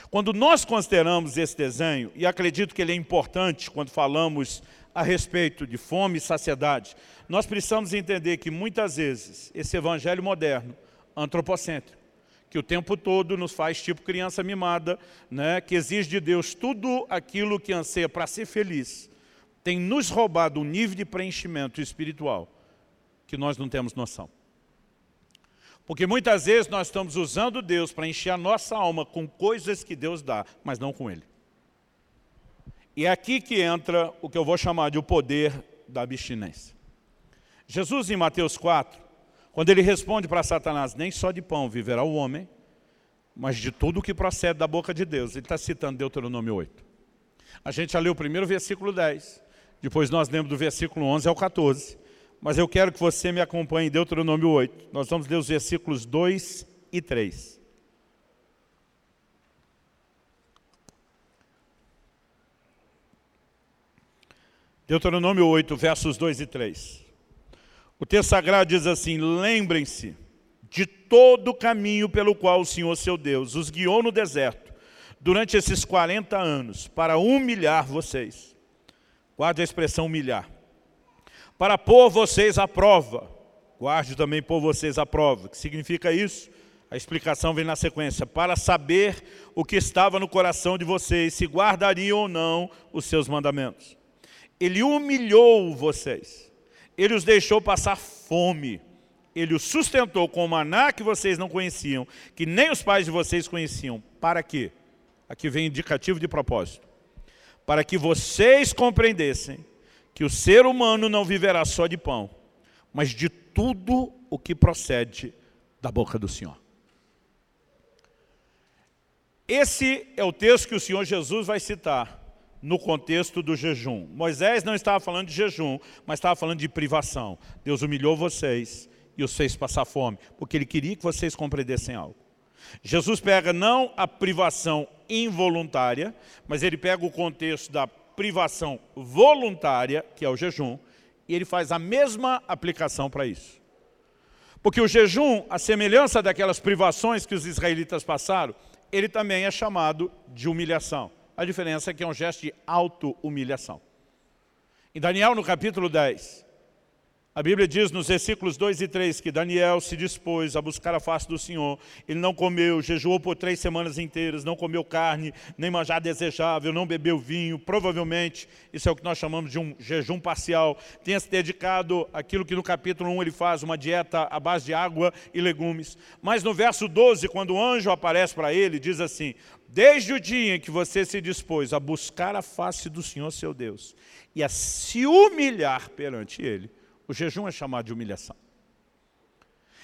Quando nós consideramos esse desenho, e acredito que ele é importante quando falamos a respeito de fome e saciedade, nós precisamos entender que muitas vezes esse evangelho moderno, antropocêntrico, que o tempo todo nos faz tipo criança mimada, né, que exige de Deus tudo aquilo que anseia para ser feliz, tem nos roubado um nível de preenchimento espiritual que nós não temos noção. Porque muitas vezes nós estamos usando Deus para encher a nossa alma com coisas que Deus dá, mas não com Ele. E é aqui que entra o que eu vou chamar de o poder da abstinência. Jesus em Mateus 4, quando ele responde para Satanás, nem só de pão viverá o homem, mas de tudo que procede da boca de Deus. Ele está citando Deuteronômio 8. A gente já leu o primeiro versículo 10, depois nós lemos do versículo 11 ao 14 mas eu quero que você me acompanhe em Deuteronômio 8. Nós vamos ler os versículos 2 e 3. Deuteronômio 8, versos 2 e 3. O texto sagrado diz assim, lembrem-se de todo o caminho pelo qual o Senhor seu Deus os guiou no deserto, durante esses 40 anos, para humilhar vocês. Guarde a expressão humilhar para pôr vocês à prova. Guarde também pôr vocês à prova. O que significa isso? A explicação vem na sequência. Para saber o que estava no coração de vocês, se guardariam ou não os seus mandamentos. Ele humilhou vocês. Ele os deixou passar fome. Ele os sustentou com o maná que vocês não conheciam, que nem os pais de vocês conheciam. Para quê? Aqui vem indicativo de propósito. Para que vocês compreendessem que o ser humano não viverá só de pão, mas de tudo o que procede da boca do Senhor. Esse é o texto que o Senhor Jesus vai citar no contexto do jejum. Moisés não estava falando de jejum, mas estava falando de privação. Deus humilhou vocês e os fez passar fome, porque Ele queria que vocês compreendessem algo. Jesus pega não a privação involuntária, mas ele pega o contexto da privação voluntária, que é o jejum, e ele faz a mesma aplicação para isso. Porque o jejum, a semelhança daquelas privações que os israelitas passaram, ele também é chamado de humilhação. A diferença é que é um gesto de auto-humilhação. Em Daniel, no capítulo 10, a Bíblia diz nos versículos 2 e 3 que Daniel se dispôs a buscar a face do Senhor. Ele não comeu, jejuou por três semanas inteiras, não comeu carne, nem manjar desejável, não bebeu vinho. Provavelmente, isso é o que nós chamamos de um jejum parcial. Tenha se dedicado àquilo que no capítulo 1 ele faz, uma dieta à base de água e legumes. Mas no verso 12, quando o anjo aparece para ele, diz assim, Desde o dia em que você se dispôs a buscar a face do Senhor seu Deus e a se humilhar perante Ele, o jejum é chamado de humilhação.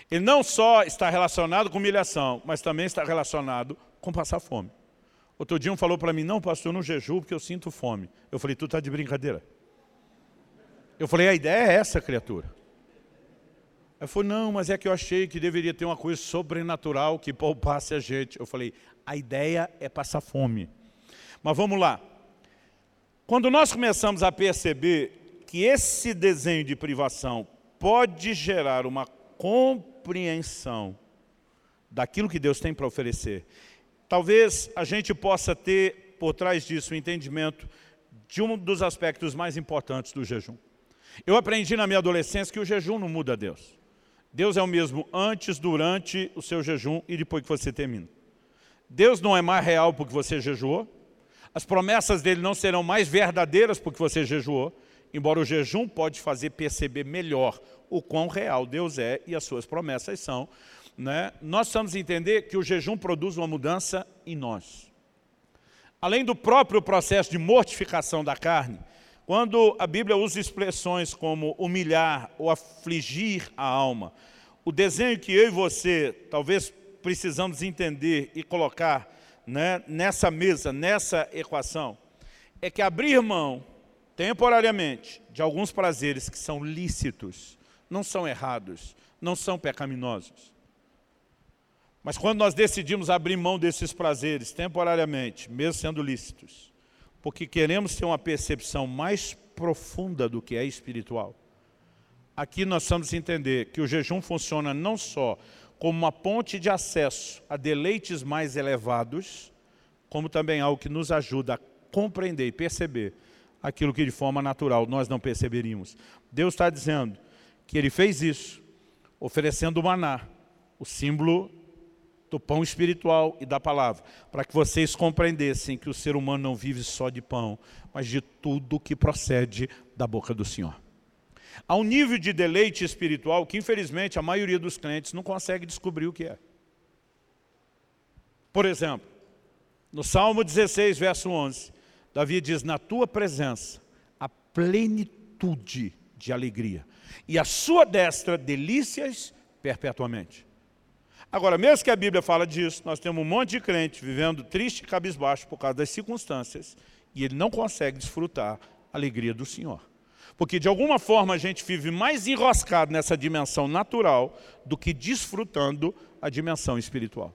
Ele não só está relacionado com humilhação, mas também está relacionado com passar fome. Outro dia um falou para mim, não pastor, eu não jejuo porque eu sinto fome. Eu falei, tu está de brincadeira. Eu falei, a ideia é essa, criatura. Ele falou, não, mas é que eu achei que deveria ter uma coisa sobrenatural que poupasse a gente. Eu falei, a ideia é passar fome. Mas vamos lá. Quando nós começamos a perceber que esse desenho de privação pode gerar uma compreensão daquilo que Deus tem para oferecer. Talvez a gente possa ter por trás disso o um entendimento de um dos aspectos mais importantes do jejum. Eu aprendi na minha adolescência que o jejum não muda Deus. Deus é o mesmo antes, durante o seu jejum e depois que você termina. Deus não é mais real porque você jejuou. As promessas dele não serão mais verdadeiras porque você jejuou embora o jejum pode fazer perceber melhor o quão real Deus é e as suas promessas são, né? nós precisamos entender que o jejum produz uma mudança em nós. Além do próprio processo de mortificação da carne, quando a Bíblia usa expressões como humilhar ou afligir a alma, o desenho que eu e você talvez precisamos entender e colocar né, nessa mesa, nessa equação, é que abrir mão temporariamente, de alguns prazeres que são lícitos, não são errados, não são pecaminosos. Mas quando nós decidimos abrir mão desses prazeres temporariamente, mesmo sendo lícitos, porque queremos ter uma percepção mais profunda do que é espiritual, aqui nós precisamos entender que o jejum funciona não só como uma ponte de acesso a deleites mais elevados, como também algo que nos ajuda a compreender e perceber aquilo que de forma natural nós não perceberíamos. Deus está dizendo que Ele fez isso, oferecendo o maná, o símbolo do pão espiritual e da palavra, para que vocês compreendessem que o ser humano não vive só de pão, mas de tudo que procede da boca do Senhor. Há um nível de deleite espiritual que, infelizmente, a maioria dos clientes não consegue descobrir o que é. Por exemplo, no Salmo 16, verso 11, Davi diz, na tua presença, a plenitude de alegria. E a sua destra, delícias perpetuamente. Agora, mesmo que a Bíblia fala disso, nós temos um monte de crente vivendo triste e cabisbaixo por causa das circunstâncias, e ele não consegue desfrutar a alegria do Senhor. Porque de alguma forma a gente vive mais enroscado nessa dimensão natural do que desfrutando a dimensão espiritual.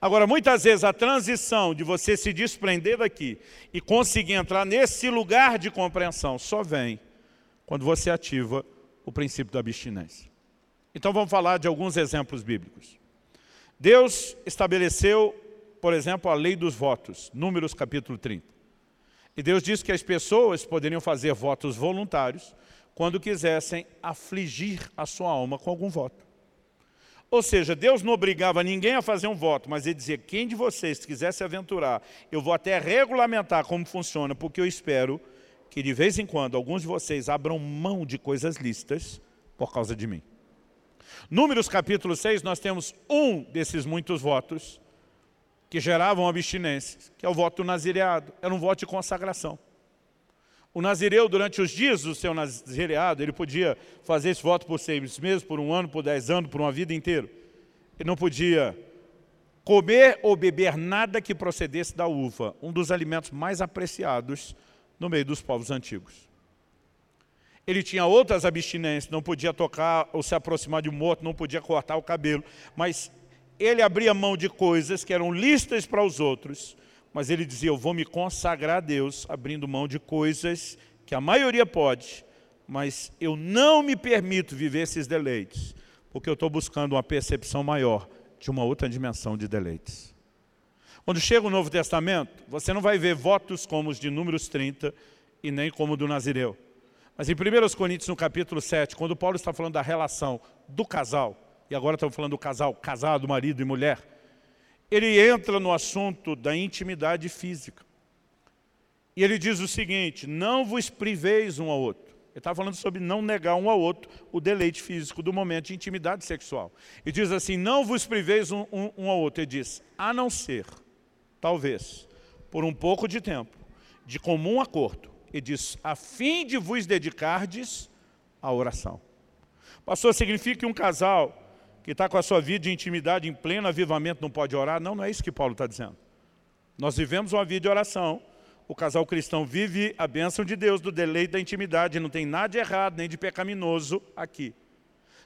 Agora, muitas vezes a transição de você se desprender daqui e conseguir entrar nesse lugar de compreensão só vem quando você ativa o princípio da abstinência. Então vamos falar de alguns exemplos bíblicos. Deus estabeleceu, por exemplo, a lei dos votos, Números capítulo 30. E Deus disse que as pessoas poderiam fazer votos voluntários quando quisessem afligir a sua alma com algum voto. Ou seja, Deus não obrigava ninguém a fazer um voto, mas ele dizia, quem de vocês quiser se aventurar, eu vou até regulamentar como funciona, porque eu espero que de vez em quando alguns de vocês abram mão de coisas listas por causa de mim. Números capítulo 6, nós temos um desses muitos votos que geravam abstinência, que é o voto do nazireado, era um voto de consagração. O nazireu, durante os dias do seu nazireado, ele podia fazer esse voto por seis meses, por um ano, por dez anos, por uma vida inteira. Ele não podia comer ou beber nada que procedesse da uva, um dos alimentos mais apreciados no meio dos povos antigos. Ele tinha outras abstinências, não podia tocar ou se aproximar de um morto, não podia cortar o cabelo, mas ele abria mão de coisas que eram listas para os outros, mas ele dizia, eu vou me consagrar a Deus, abrindo mão de coisas que a maioria pode, mas eu não me permito viver esses deleites, porque eu estou buscando uma percepção maior de uma outra dimensão de deleites. Quando chega o Novo Testamento, você não vai ver votos como os de Números 30 e nem como o do Nazireu. Mas em 1 Coríntios, no capítulo 7, quando Paulo está falando da relação do casal, e agora estamos falando do casal, casado, marido e mulher, ele entra no assunto da intimidade física. E ele diz o seguinte, não vos priveis um ao outro. Ele está falando sobre não negar um ao outro o deleite físico do momento de intimidade sexual. E diz assim, não vos priveis um, um, um ao outro. Ele diz, a não ser, talvez, por um pouco de tempo, de comum acordo. Ele diz, a fim de vos dedicardes à oração. Pastor, significa que um casal que está com a sua vida de intimidade em pleno avivamento não pode orar? Não, não é isso que Paulo está dizendo. Nós vivemos uma vida de oração, o casal cristão vive a bênção de Deus, do deleite da intimidade, não tem nada de errado, nem de pecaminoso aqui.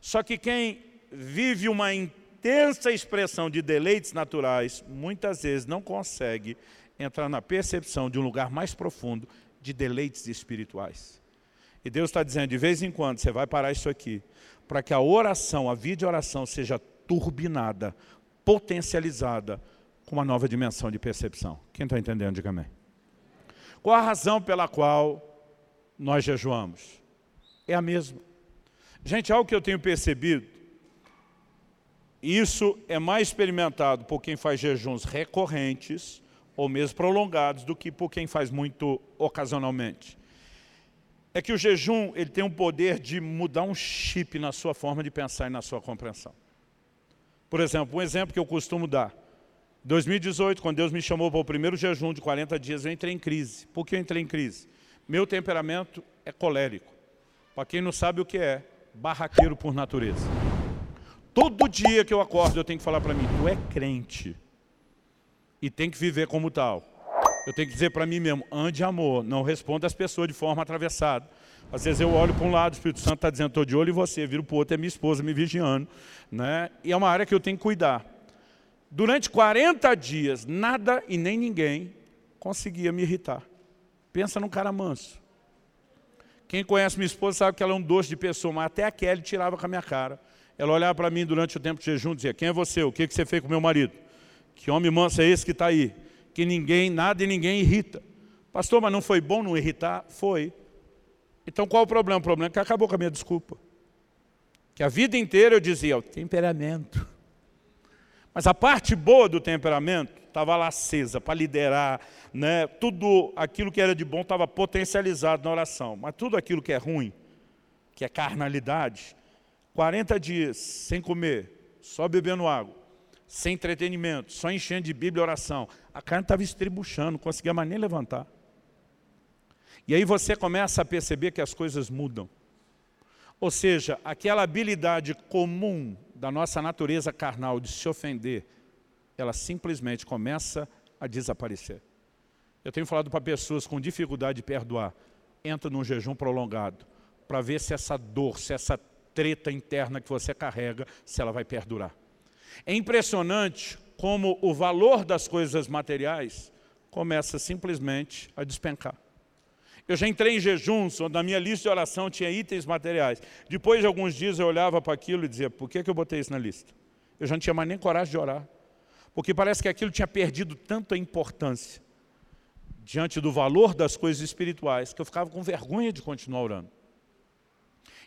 Só que quem vive uma intensa expressão de deleites naturais, muitas vezes não consegue entrar na percepção de um lugar mais profundo de deleites espirituais. E Deus está dizendo, de vez em quando, você vai parar isso aqui, para que a oração, a vida de oração seja turbinada, potencializada, com uma nova dimensão de percepção. Quem está entendendo, diga amém. Qual a razão pela qual nós jejuamos? É a mesma. Gente, algo que eu tenho percebido, isso é mais experimentado por quem faz jejuns recorrentes ou mesmo prolongados do que por quem faz muito ocasionalmente. É que o jejum ele tem um poder de mudar um chip na sua forma de pensar e na sua compreensão. Por exemplo, um exemplo que eu costumo dar. 2018, quando Deus me chamou para o primeiro jejum de 40 dias, eu entrei em crise. Por que eu entrei em crise? Meu temperamento é colérico. Para quem não sabe o que é, barraqueiro por natureza. Todo dia que eu acordo, eu tenho que falar para mim, tu é crente. E tem que viver como tal. Eu tenho que dizer para mim mesmo, ande amor, não responda as pessoas de forma atravessada. Às vezes eu olho para um lado, o Espírito Santo está dizendo, estou de olho em você, viro para o outro, é minha esposa me vigiando. Né? E é uma área que eu tenho que cuidar. Durante 40 dias, nada e nem ninguém conseguia me irritar. Pensa num cara manso. Quem conhece minha esposa sabe que ela é um doce de pessoa, mas até a Kelly tirava com a minha cara. Ela olhava para mim durante o tempo de jejum e dizia, quem é você? O que, você fez com meu marido? Que homem manso é esse que está aí? Que ninguém, nada e ninguém irrita. Pastor, mas não foi bom não irritar? Foi. Então qual o problema? O problema é que acabou com a minha desculpa. Que a vida inteira eu dizia, o temperamento. Mas a parte boa do temperamento estava lá acesa para liderar, né? tudo aquilo que era de bom estava potencializado na oração. Mas tudo aquilo que é ruim, que é carnalidade, 40 dias sem comer, só bebendo água, sem entretenimento, só enchendo de Bíblia e oração, a carne estava estribuchando, não conseguia mais nem levantar. E aí você começa a perceber que as coisas mudam. Ou seja, aquela habilidade comum da nossa natureza carnal de se ofender, ela simplesmente começa a desaparecer. Eu tenho falado para pessoas com dificuldade de perdoar, entra num jejum prolongado, para ver se essa dor, se essa treta interna que você carrega, se ela vai perdurar. É impressionante como o valor das coisas materiais começa simplesmente a despencar. Eu já entrei em jejuns, onde na minha lista de oração tinha itens materiais. Depois de alguns dias eu olhava para aquilo e dizia, por que, que eu botei isso na lista? Eu já não tinha mais nem coragem de orar. Porque parece que aquilo tinha perdido tanta importância diante do valor das coisas espirituais, que eu ficava com vergonha de continuar orando.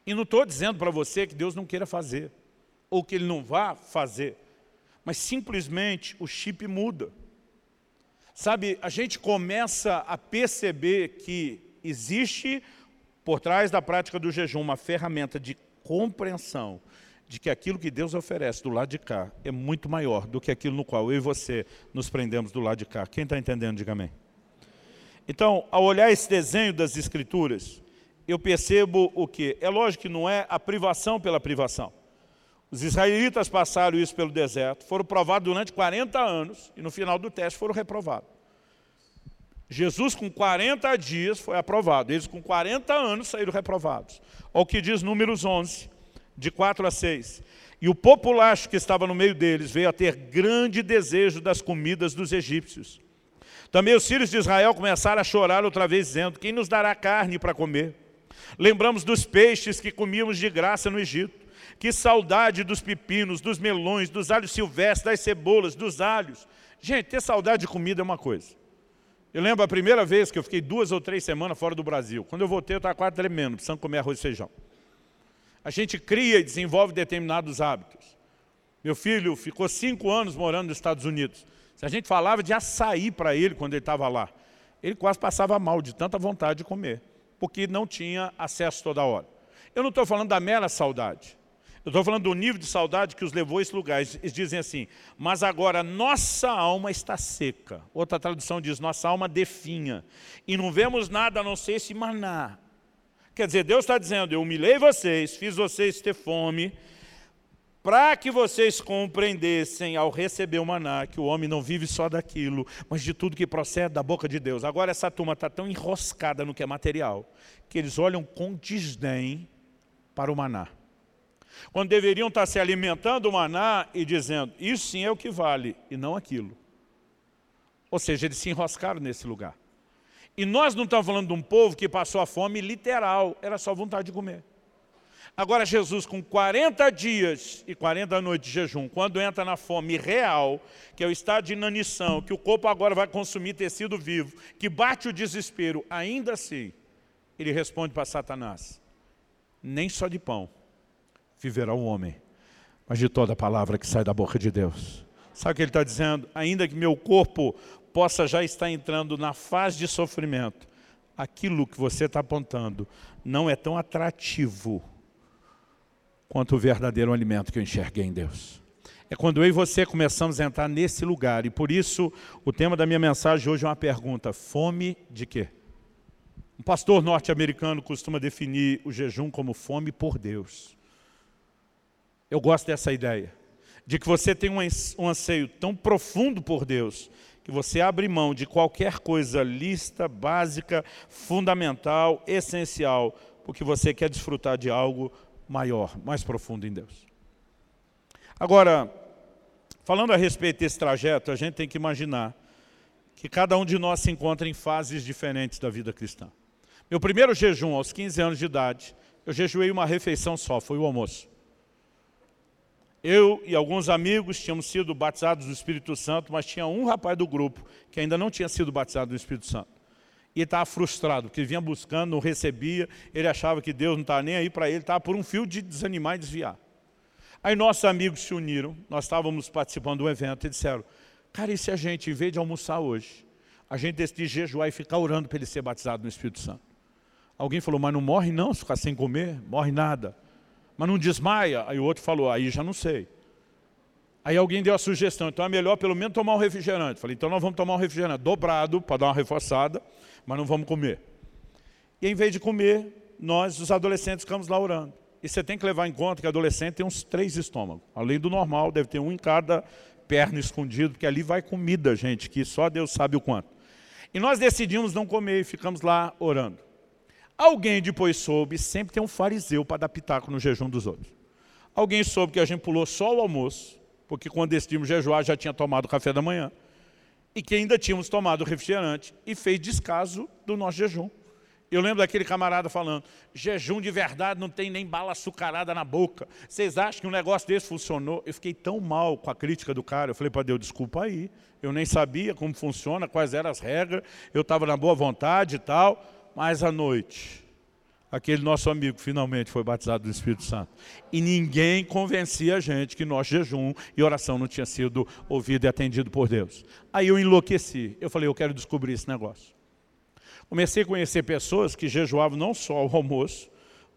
E não estou dizendo para você que Deus não queira fazer, ou que Ele não vá fazer, mas simplesmente o chip muda. Sabe, a gente começa a perceber que existe por trás da prática do jejum uma ferramenta de compreensão de que aquilo que Deus oferece do lado de cá é muito maior do que aquilo no qual eu e você nos prendemos do lado de cá. Quem está entendendo, diga amém. Então, ao olhar esse desenho das Escrituras, eu percebo o que? É lógico que não é a privação pela privação. Os israelitas passaram isso pelo deserto, foram provados durante 40 anos e no final do teste foram reprovados. Jesus com 40 dias foi aprovado, eles com 40 anos saíram reprovados. Olha o que diz Números 11, de 4 a 6. E o populacho que estava no meio deles veio a ter grande desejo das comidas dos egípcios. Também os filhos de Israel começaram a chorar outra vez, dizendo, quem nos dará carne para comer? Lembramos dos peixes que comíamos de graça no Egito. Que saudade dos pepinos, dos melões, dos alhos silvestres, das cebolas, dos alhos Gente, ter saudade de comida é uma coisa. Eu lembro a primeira vez que eu fiquei duas ou três semanas fora do Brasil. Quando eu voltei, eu estava quase tremendo, precisando comer arroz e feijão. A gente cria e desenvolve determinados hábitos. Meu filho ficou cinco anos morando nos Estados Unidos. Se a gente falava de açaí para ele quando ele estava lá, ele quase passava mal de tanta vontade de comer, porque não tinha acesso toda hora. Eu não estou falando da mera saudade. Eu estou falando do nível de saudade que os levou a esse lugar. Eles dizem assim, mas agora nossa alma está seca. Outra tradução diz, nossa alma definha. E não vemos nada a não ser esse maná. Quer dizer, Deus está dizendo, eu humilhei vocês, fiz vocês ter fome, para que vocês compreendessem ao receber o maná, que o homem não vive só daquilo, mas de tudo que procede da boca de Deus. Agora essa turma está tão enroscada no que é material, que eles olham com desdém para o maná quando deveriam estar se alimentando do maná e dizendo, isso sim é o que vale, e não aquilo. Ou seja, eles se enroscaram nesse lugar. E nós não estamos falando de um povo que passou a fome literal, era só vontade de comer. Agora Jesus, com 40 dias e 40 noites de jejum, quando entra na fome real, que é o estado de inanição, que o corpo agora vai consumir tecido vivo, que bate o desespero, ainda assim, ele responde para Satanás, nem só de pão, viverá o homem, mas de toda palavra que sai da boca de Deus. Sabe o que ele está dizendo? Ainda que meu corpo possa já estar entrando na fase de sofrimento, aquilo que você está apontando não é tão atrativo quanto o verdadeiro alimento que eu enxerguei em Deus. É quando eu e você começamos a entrar nesse lugar. E por isso, o tema da minha mensagem hoje é uma pergunta. Fome de quê? Um pastor norte-americano costuma definir o jejum como fome por Deus. Eu gosto dessa ideia. De que você tem um anseio tão profundo por Deus, que você abre mão de qualquer coisa lista, básica, fundamental, essencial, porque você quer desfrutar de algo maior, mais profundo em Deus. Agora, falando a respeito desse trajeto, a gente tem que imaginar que cada um de nós se encontra em fases diferentes da vida cristã. Meu primeiro jejum, aos 15 anos de idade, eu jejuei uma refeição só, foi o almoço. Eu e alguns amigos tínhamos sido batizados do Espírito Santo, mas tinha um rapaz do grupo que ainda não tinha sido batizado do Espírito Santo. E estava frustrado, porque vinha buscando, não recebia, ele achava que Deus não estava nem aí para ele, estava por um fio de desanimar e desviar. Aí nossos amigos se uniram, nós estávamos participando do evento e disseram, cara, e se a gente, em vez de almoçar hoje, a gente decidir jejuar e ficar orando para ele ser batizado no Espírito Santo? Alguém falou, mas não morre não se ficar sem comer, morre nada mas não desmaia. Aí o outro falou, aí já não sei. Aí alguém deu a sugestão, então é melhor pelo menos tomar um refrigerante. Falei, então nós vamos tomar um refrigerante dobrado para dar uma reforçada, mas não vamos comer. E em vez de comer, nós, os adolescentes, ficamos lá orando. E você tem que levar em conta que adolescente tem uns três estômagos. Além do normal, deve ter um em cada perna escondido, porque ali vai comida, gente, que só Deus sabe o quanto. E nós decidimos não comer e ficamos lá orando. Alguém depois soube, sempre tem um fariseu para dar pitaco no jejum dos outros. Alguém soube que a gente pulou só o almoço, porque quando decidimos jejuar já tinha tomado o café da manhã, e que ainda tínhamos tomado o refrigerante, e fez descaso do nosso jejum. Eu lembro daquele camarada falando, jejum de verdade não tem nem bala açucarada na boca. Vocês acham que um negócio desse funcionou? Eu fiquei tão mal com a crítica do cara, eu falei para Deus, desculpa aí, eu nem sabia como funciona, quais eram as regras, eu estava na boa vontade e tal, mas à noite, aquele nosso amigo finalmente foi batizado do Espírito Santo. E ninguém convencia a gente que nosso jejum e oração não tinha sido ouvido e atendido por Deus. Aí eu enlouqueci. Eu falei, eu quero descobrir esse negócio. Comecei a conhecer pessoas que jejuavam não só o almoço,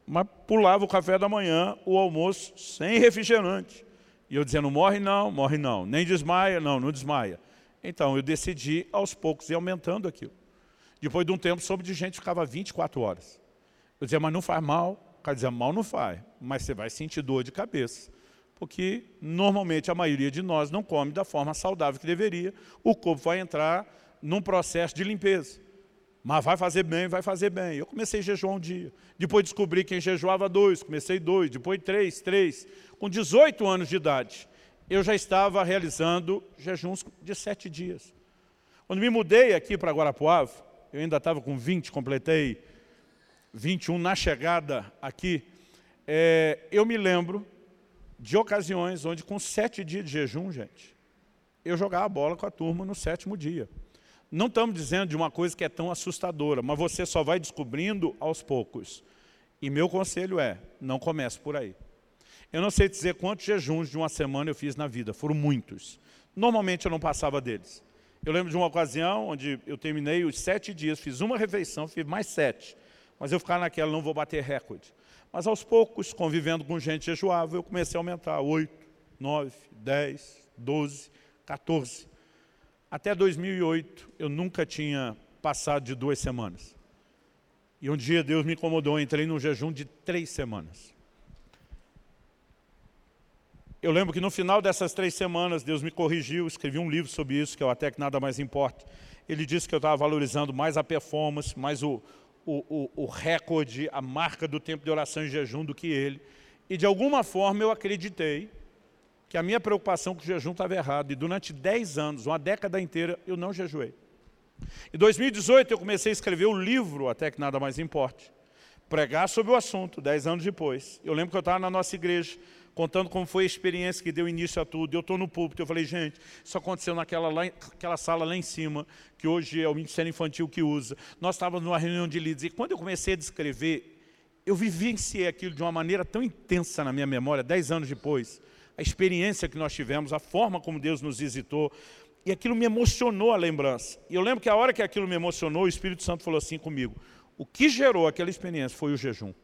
mas pulavam o café da manhã, o almoço, sem refrigerante. E eu dizendo, morre não, morre não. Nem desmaia, não, não desmaia. Então eu decidi aos poucos ir aumentando aquilo. Depois de um tempo, soube de gente que ficava 24 horas. Eu dizia, mas não faz mal. O cara dizia, mal não faz, mas você vai sentir dor de cabeça. Porque, normalmente, a maioria de nós não come da forma saudável que deveria. O corpo vai entrar num processo de limpeza. Mas vai fazer bem, vai fazer bem. Eu comecei a jejuar um dia. Depois descobri quem jejuava dois, comecei dois, depois três, três. Com 18 anos de idade, eu já estava realizando jejuns de sete dias. Quando me mudei aqui para Guarapuava, eu ainda estava com 20, completei 21 na chegada aqui, é, eu me lembro de ocasiões onde com sete dias de jejum, gente, eu jogar a bola com a turma no sétimo dia. Não estamos dizendo de uma coisa que é tão assustadora, mas você só vai descobrindo aos poucos. E meu conselho é, não comece por aí. Eu não sei dizer quantos jejuns de uma semana eu fiz na vida, foram muitos. Normalmente eu não passava deles. Eu lembro de uma ocasião onde eu terminei os sete dias, fiz uma refeição, fiz mais sete. Mas eu ficava naquela, não vou bater recorde. Mas aos poucos, convivendo com gente jejuável, eu comecei a aumentar. Oito, nove, dez, doze, 14. Até 2008, eu nunca tinha passado de duas semanas. E um dia Deus me incomodou, entrei num jejum de três semanas. Eu lembro que no final dessas três semanas, Deus me corrigiu, escrevi um livro sobre isso, que o Até Que Nada Mais Importa. Ele disse que eu estava valorizando mais a performance, mais o, o, o, o recorde, a marca do tempo de oração e jejum do que ele. E de alguma forma eu acreditei que a minha preocupação com o jejum estava errada. E durante 10 anos, uma década inteira, eu não jejuei. Em 2018 eu comecei a escrever o livro Até Que Nada Mais Importe. Pregar sobre o assunto, 10 anos depois. Eu lembro que eu estava na nossa igreja, contando como foi a experiência que deu início a tudo. Eu estou no púlpito, eu falei, gente, isso aconteceu naquela lá, aquela sala lá em cima, que hoje é o Ministério Infantil que usa. Nós estávamos numa reunião de líderes, e quando eu comecei a descrever, eu vivenciei aquilo de uma maneira tão intensa na minha memória, 10 anos depois, a experiência que nós tivemos, a forma como Deus nos visitou, e aquilo me emocionou a lembrança. E eu lembro que a hora que aquilo me emocionou, o Espírito Santo falou assim comigo, o que gerou aquela experiência foi o jejum.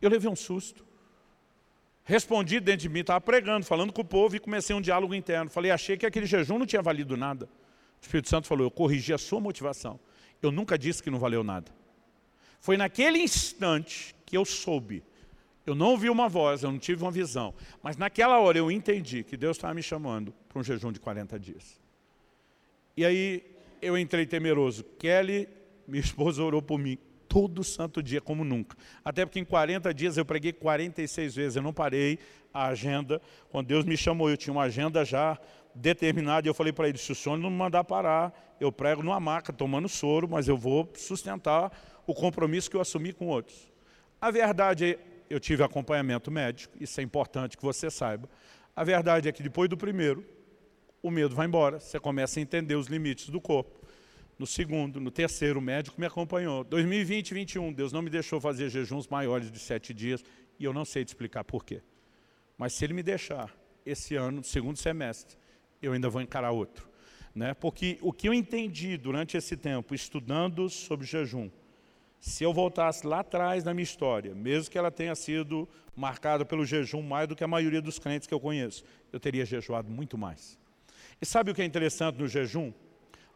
Eu levei um susto. Respondi dentro de mim, estava pregando, falando com o povo e comecei um diálogo interno. Falei, achei que aquele jejum não tinha valido nada. O Espírito Santo falou, eu corrigi a sua motivação. Eu nunca disse que não valeu nada. Foi naquele instante que eu soube eu não ouvi uma voz, eu não tive uma visão. Mas naquela hora eu entendi que Deus estava me chamando para um jejum de 40 dias. E aí eu entrei temeroso. Kelly, minha esposa, orou por mim todo santo dia, como nunca. Até porque em 40 dias eu preguei 46 vezes, eu não parei a agenda. Quando Deus me chamou, eu tinha uma agenda já determinada, e eu falei para ele, se o senhor não me mandar parar, eu prego numa maca, tomando soro, mas eu vou sustentar o compromisso que eu assumi com outros. A verdade é eu tive acompanhamento médico, isso é importante que você saiba. A verdade é que depois do primeiro, o medo vai embora, você começa a entender os limites do corpo. No segundo, no terceiro, o médico me acompanhou. 2020 e 2021, Deus não me deixou fazer jejuns maiores de sete dias, e eu não sei te explicar por quê. Mas se Ele me deixar, esse ano, segundo semestre, eu ainda vou encarar outro. Né? Porque o que eu entendi durante esse tempo, estudando sobre jejum, se eu voltasse lá atrás na minha história, mesmo que ela tenha sido marcada pelo jejum mais do que a maioria dos crentes que eu conheço, eu teria jejuado muito mais. E sabe o que é interessante no jejum?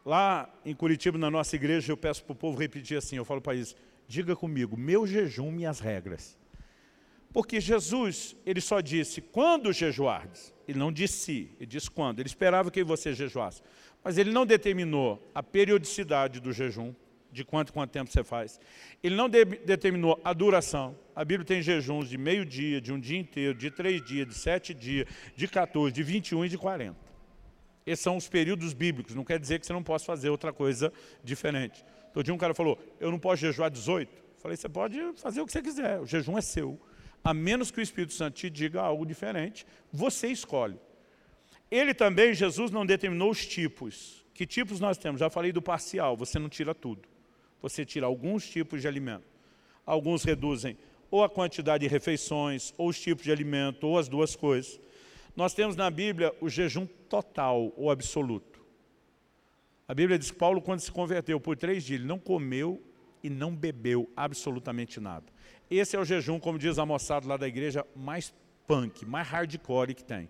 Lá em Curitiba, na nossa igreja, eu peço para o povo repetir assim, eu falo para eles, diga comigo, meu jejum, minhas regras. Porque Jesus, ele só disse, quando jejuardes? Ele não disse se, ele disse quando. Ele esperava que você jejuasse. Mas ele não determinou a periodicidade do jejum, de quanto quanto tempo você faz. Ele não de, determinou a duração. A Bíblia tem jejuns de meio dia, de um dia inteiro, de três dias, de sete dias, de 14, de 21 e de 40. Esses são os períodos bíblicos, não quer dizer que você não possa fazer outra coisa diferente. Todo dia um cara falou, eu não posso jejuar 18. falei, você pode fazer o que você quiser, o jejum é seu. A menos que o Espírito Santo te diga algo diferente, você escolhe. Ele também, Jesus, não determinou os tipos. Que tipos nós temos? Já falei do parcial, você não tira tudo você tira alguns tipos de alimento. Alguns reduzem ou a quantidade de refeições, ou os tipos de alimento, ou as duas coisas. Nós temos na Bíblia o jejum total ou absoluto. A Bíblia diz que Paulo, quando se converteu por três dias, ele não comeu e não bebeu absolutamente nada. Esse é o jejum, como diz a moçada lá da igreja, mais punk, mais hardcore que tem.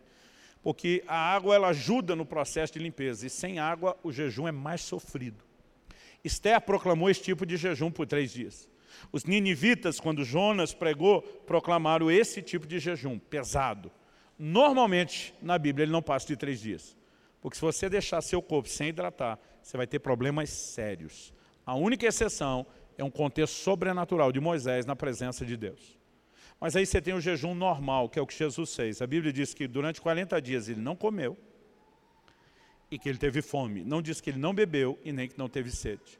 Porque a água ela ajuda no processo de limpeza, e sem água o jejum é mais sofrido. Esther proclamou esse tipo de jejum por três dias. Os ninivitas, quando Jonas pregou, proclamaram esse tipo de jejum, pesado. Normalmente, na Bíblia, ele não passa de três dias. Porque se você deixar seu corpo sem hidratar, você vai ter problemas sérios. A única exceção é um contexto sobrenatural de Moisés na presença de Deus. Mas aí você tem o jejum normal, que é o que Jesus fez. A Bíblia diz que durante 40 dias ele não comeu, e que ele teve fome. Não diz que ele não bebeu e nem que não teve sede.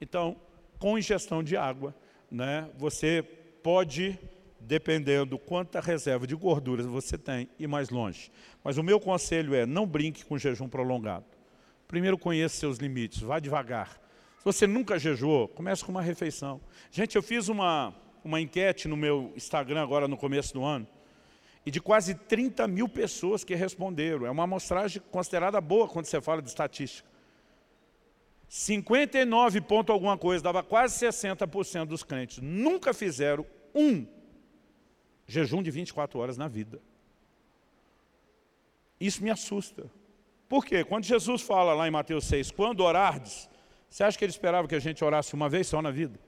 Então, com ingestão de água, né, você pode dependendo quanta reserva de gorduras você tem e mais longe. Mas o meu conselho é, não brinque com jejum prolongado. Primeiro conheça seus limites, vá devagar. Se você nunca jejuou, comece com uma refeição. Gente, eu fiz uma, uma enquete no meu Instagram agora no começo do ano, e de quase 30 mil pessoas que responderam. É uma amostragem considerada boa quando você fala de estatística. 59 ponto alguma coisa, dava quase 60% dos crentes. Nunca fizeram um jejum de 24 horas na vida. Isso me assusta. Por quê? Quando Jesus fala lá em Mateus 6, quando orardes, você acha que ele esperava que a gente orasse uma vez só na vida?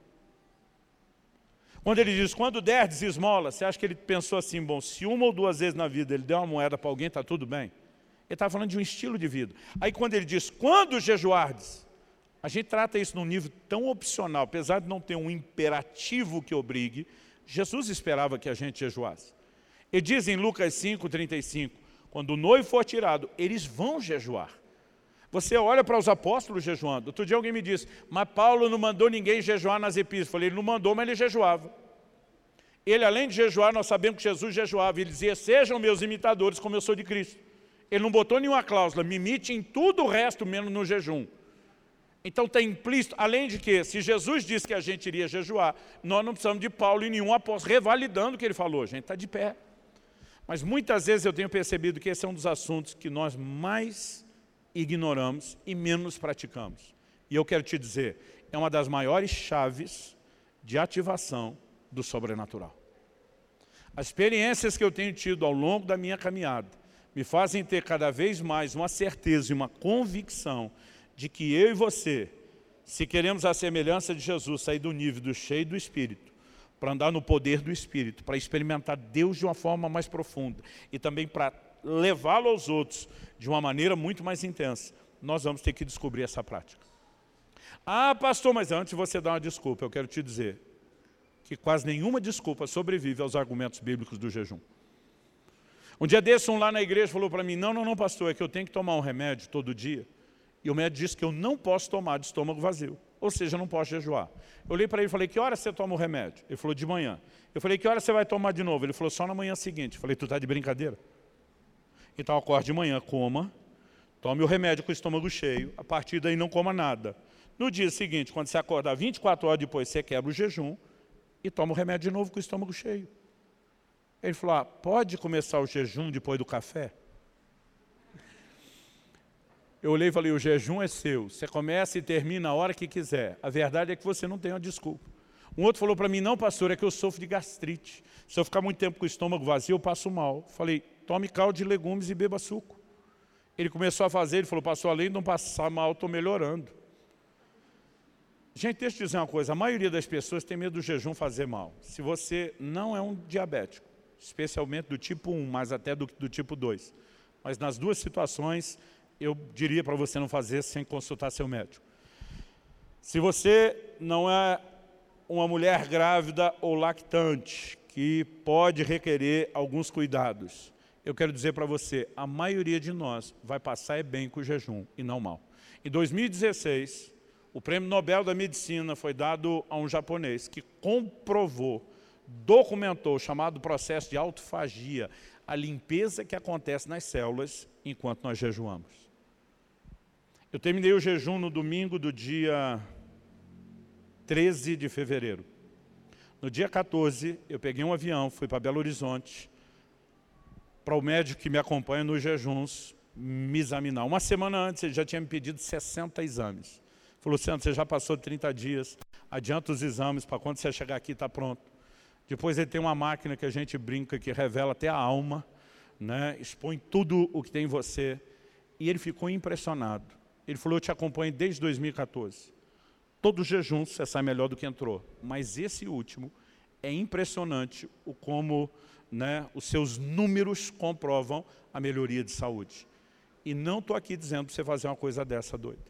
Quando ele diz, quando derdes esmola, você acha que ele pensou assim, bom, se uma ou duas vezes na vida ele deu uma moeda para alguém, está tudo bem? Ele estava falando de um estilo de vida. Aí quando ele diz, quando jejuardes, a gente trata isso num nível tão opcional, apesar de não ter um imperativo que obrigue, Jesus esperava que a gente jejuasse. Ele diz em Lucas 5, 35, quando o noivo for tirado, eles vão jejuar. Você olha para os apóstolos jejuando. Outro dia alguém me disse, mas Paulo não mandou ninguém jejuar nas epístolas. Eu falei, ele não mandou, mas ele jejuava. Ele, além de jejuar, nós sabemos que Jesus jejuava. Ele dizia, sejam meus imitadores como eu sou de Cristo. Ele não botou nenhuma cláusula, me imite em tudo o resto, menos no jejum. Então está implícito, além de que, se Jesus disse que a gente iria jejuar, nós não precisamos de Paulo e nenhum apóstolo revalidando o que ele falou, a gente está de pé. Mas muitas vezes eu tenho percebido que esse é um dos assuntos que nós mais ignoramos e menos praticamos. E eu quero te dizer, é uma das maiores chaves de ativação do sobrenatural. As experiências que eu tenho tido ao longo da minha caminhada me fazem ter cada vez mais uma certeza e uma convicção de que eu e você, se queremos a semelhança de Jesus, sair do nível do cheio do Espírito, para andar no poder do Espírito, para experimentar Deus de uma forma mais profunda e também para levá-lo aos outros de uma maneira muito mais intensa, nós vamos ter que descobrir essa prática. Ah, pastor, mas antes de você dar uma desculpa, eu quero te dizer que quase nenhuma desculpa sobrevive aos argumentos bíblicos do jejum. Um dia desse, um lá na igreja falou para mim, não, não, não, pastor, é que eu tenho que tomar um remédio todo dia. E o médico disse que eu não posso tomar de estômago vazio. Ou seja, não posso jejuar. Eu olhei para ele e falei, que hora você toma o remédio? Ele falou, de manhã. Eu falei, que hora você vai tomar de novo? Ele falou, só na manhã seguinte. Eu falei, tu está de brincadeira? Então acorde de manhã, coma, tome o remédio com o estômago cheio, a partir daí não coma nada. No dia seguinte, quando você acordar 24 horas depois, você quebra o jejum e toma o remédio de novo com o estômago cheio. Ele falou, ah, pode começar o jejum depois do café? Eu olhei e falei, o jejum é seu. Você começa e termina a hora que quiser. A verdade é que você não tem uma desculpa. Um outro falou para mim, não pastor, é que eu sofro de gastrite. Se eu ficar muito tempo com o estômago vazio, eu passo mal. Falei, tome caldo de legumes e beba suco. Ele começou a fazer, ele falou, pastor, além de não passar mal, estou melhorando. Gente, deixa eu dizer uma coisa, a maioria das pessoas tem medo do jejum fazer mal. Se você não é um diabético, especialmente do tipo 1, mas até do, do tipo 2, mas nas duas situações, eu diria para você não fazer sem consultar seu médico. Se você não é uma mulher grávida ou lactante, que pode requerer alguns cuidados, eu quero dizer para você, a maioria de nós vai passar bem com o jejum e não mal. Em 2016, o Prêmio Nobel da Medicina foi dado a um japonês que comprovou, documentou o chamado processo de autofagia, a limpeza que acontece nas células enquanto nós jejuamos. Eu terminei o jejum no domingo do dia 13 de fevereiro. No dia 14, eu peguei um avião, fui para Belo Horizonte, para o médico que me acompanha nos jejuns, me examinar. Uma semana antes, ele já tinha me pedido 60 exames. Falou, Luciano, você já passou 30 dias, adianta os exames, para quando você chegar aqui está pronto. Depois ele tem uma máquina que a gente brinca, que revela até a alma, né? expõe tudo o que tem em você. E ele ficou impressionado. Ele falou, eu te acompanho desde 2014. Todo jejum você sai melhor do que entrou. Mas esse último é impressionante o como né, os seus números comprovam a melhoria de saúde. E não estou aqui dizendo para você fazer uma coisa dessa doida.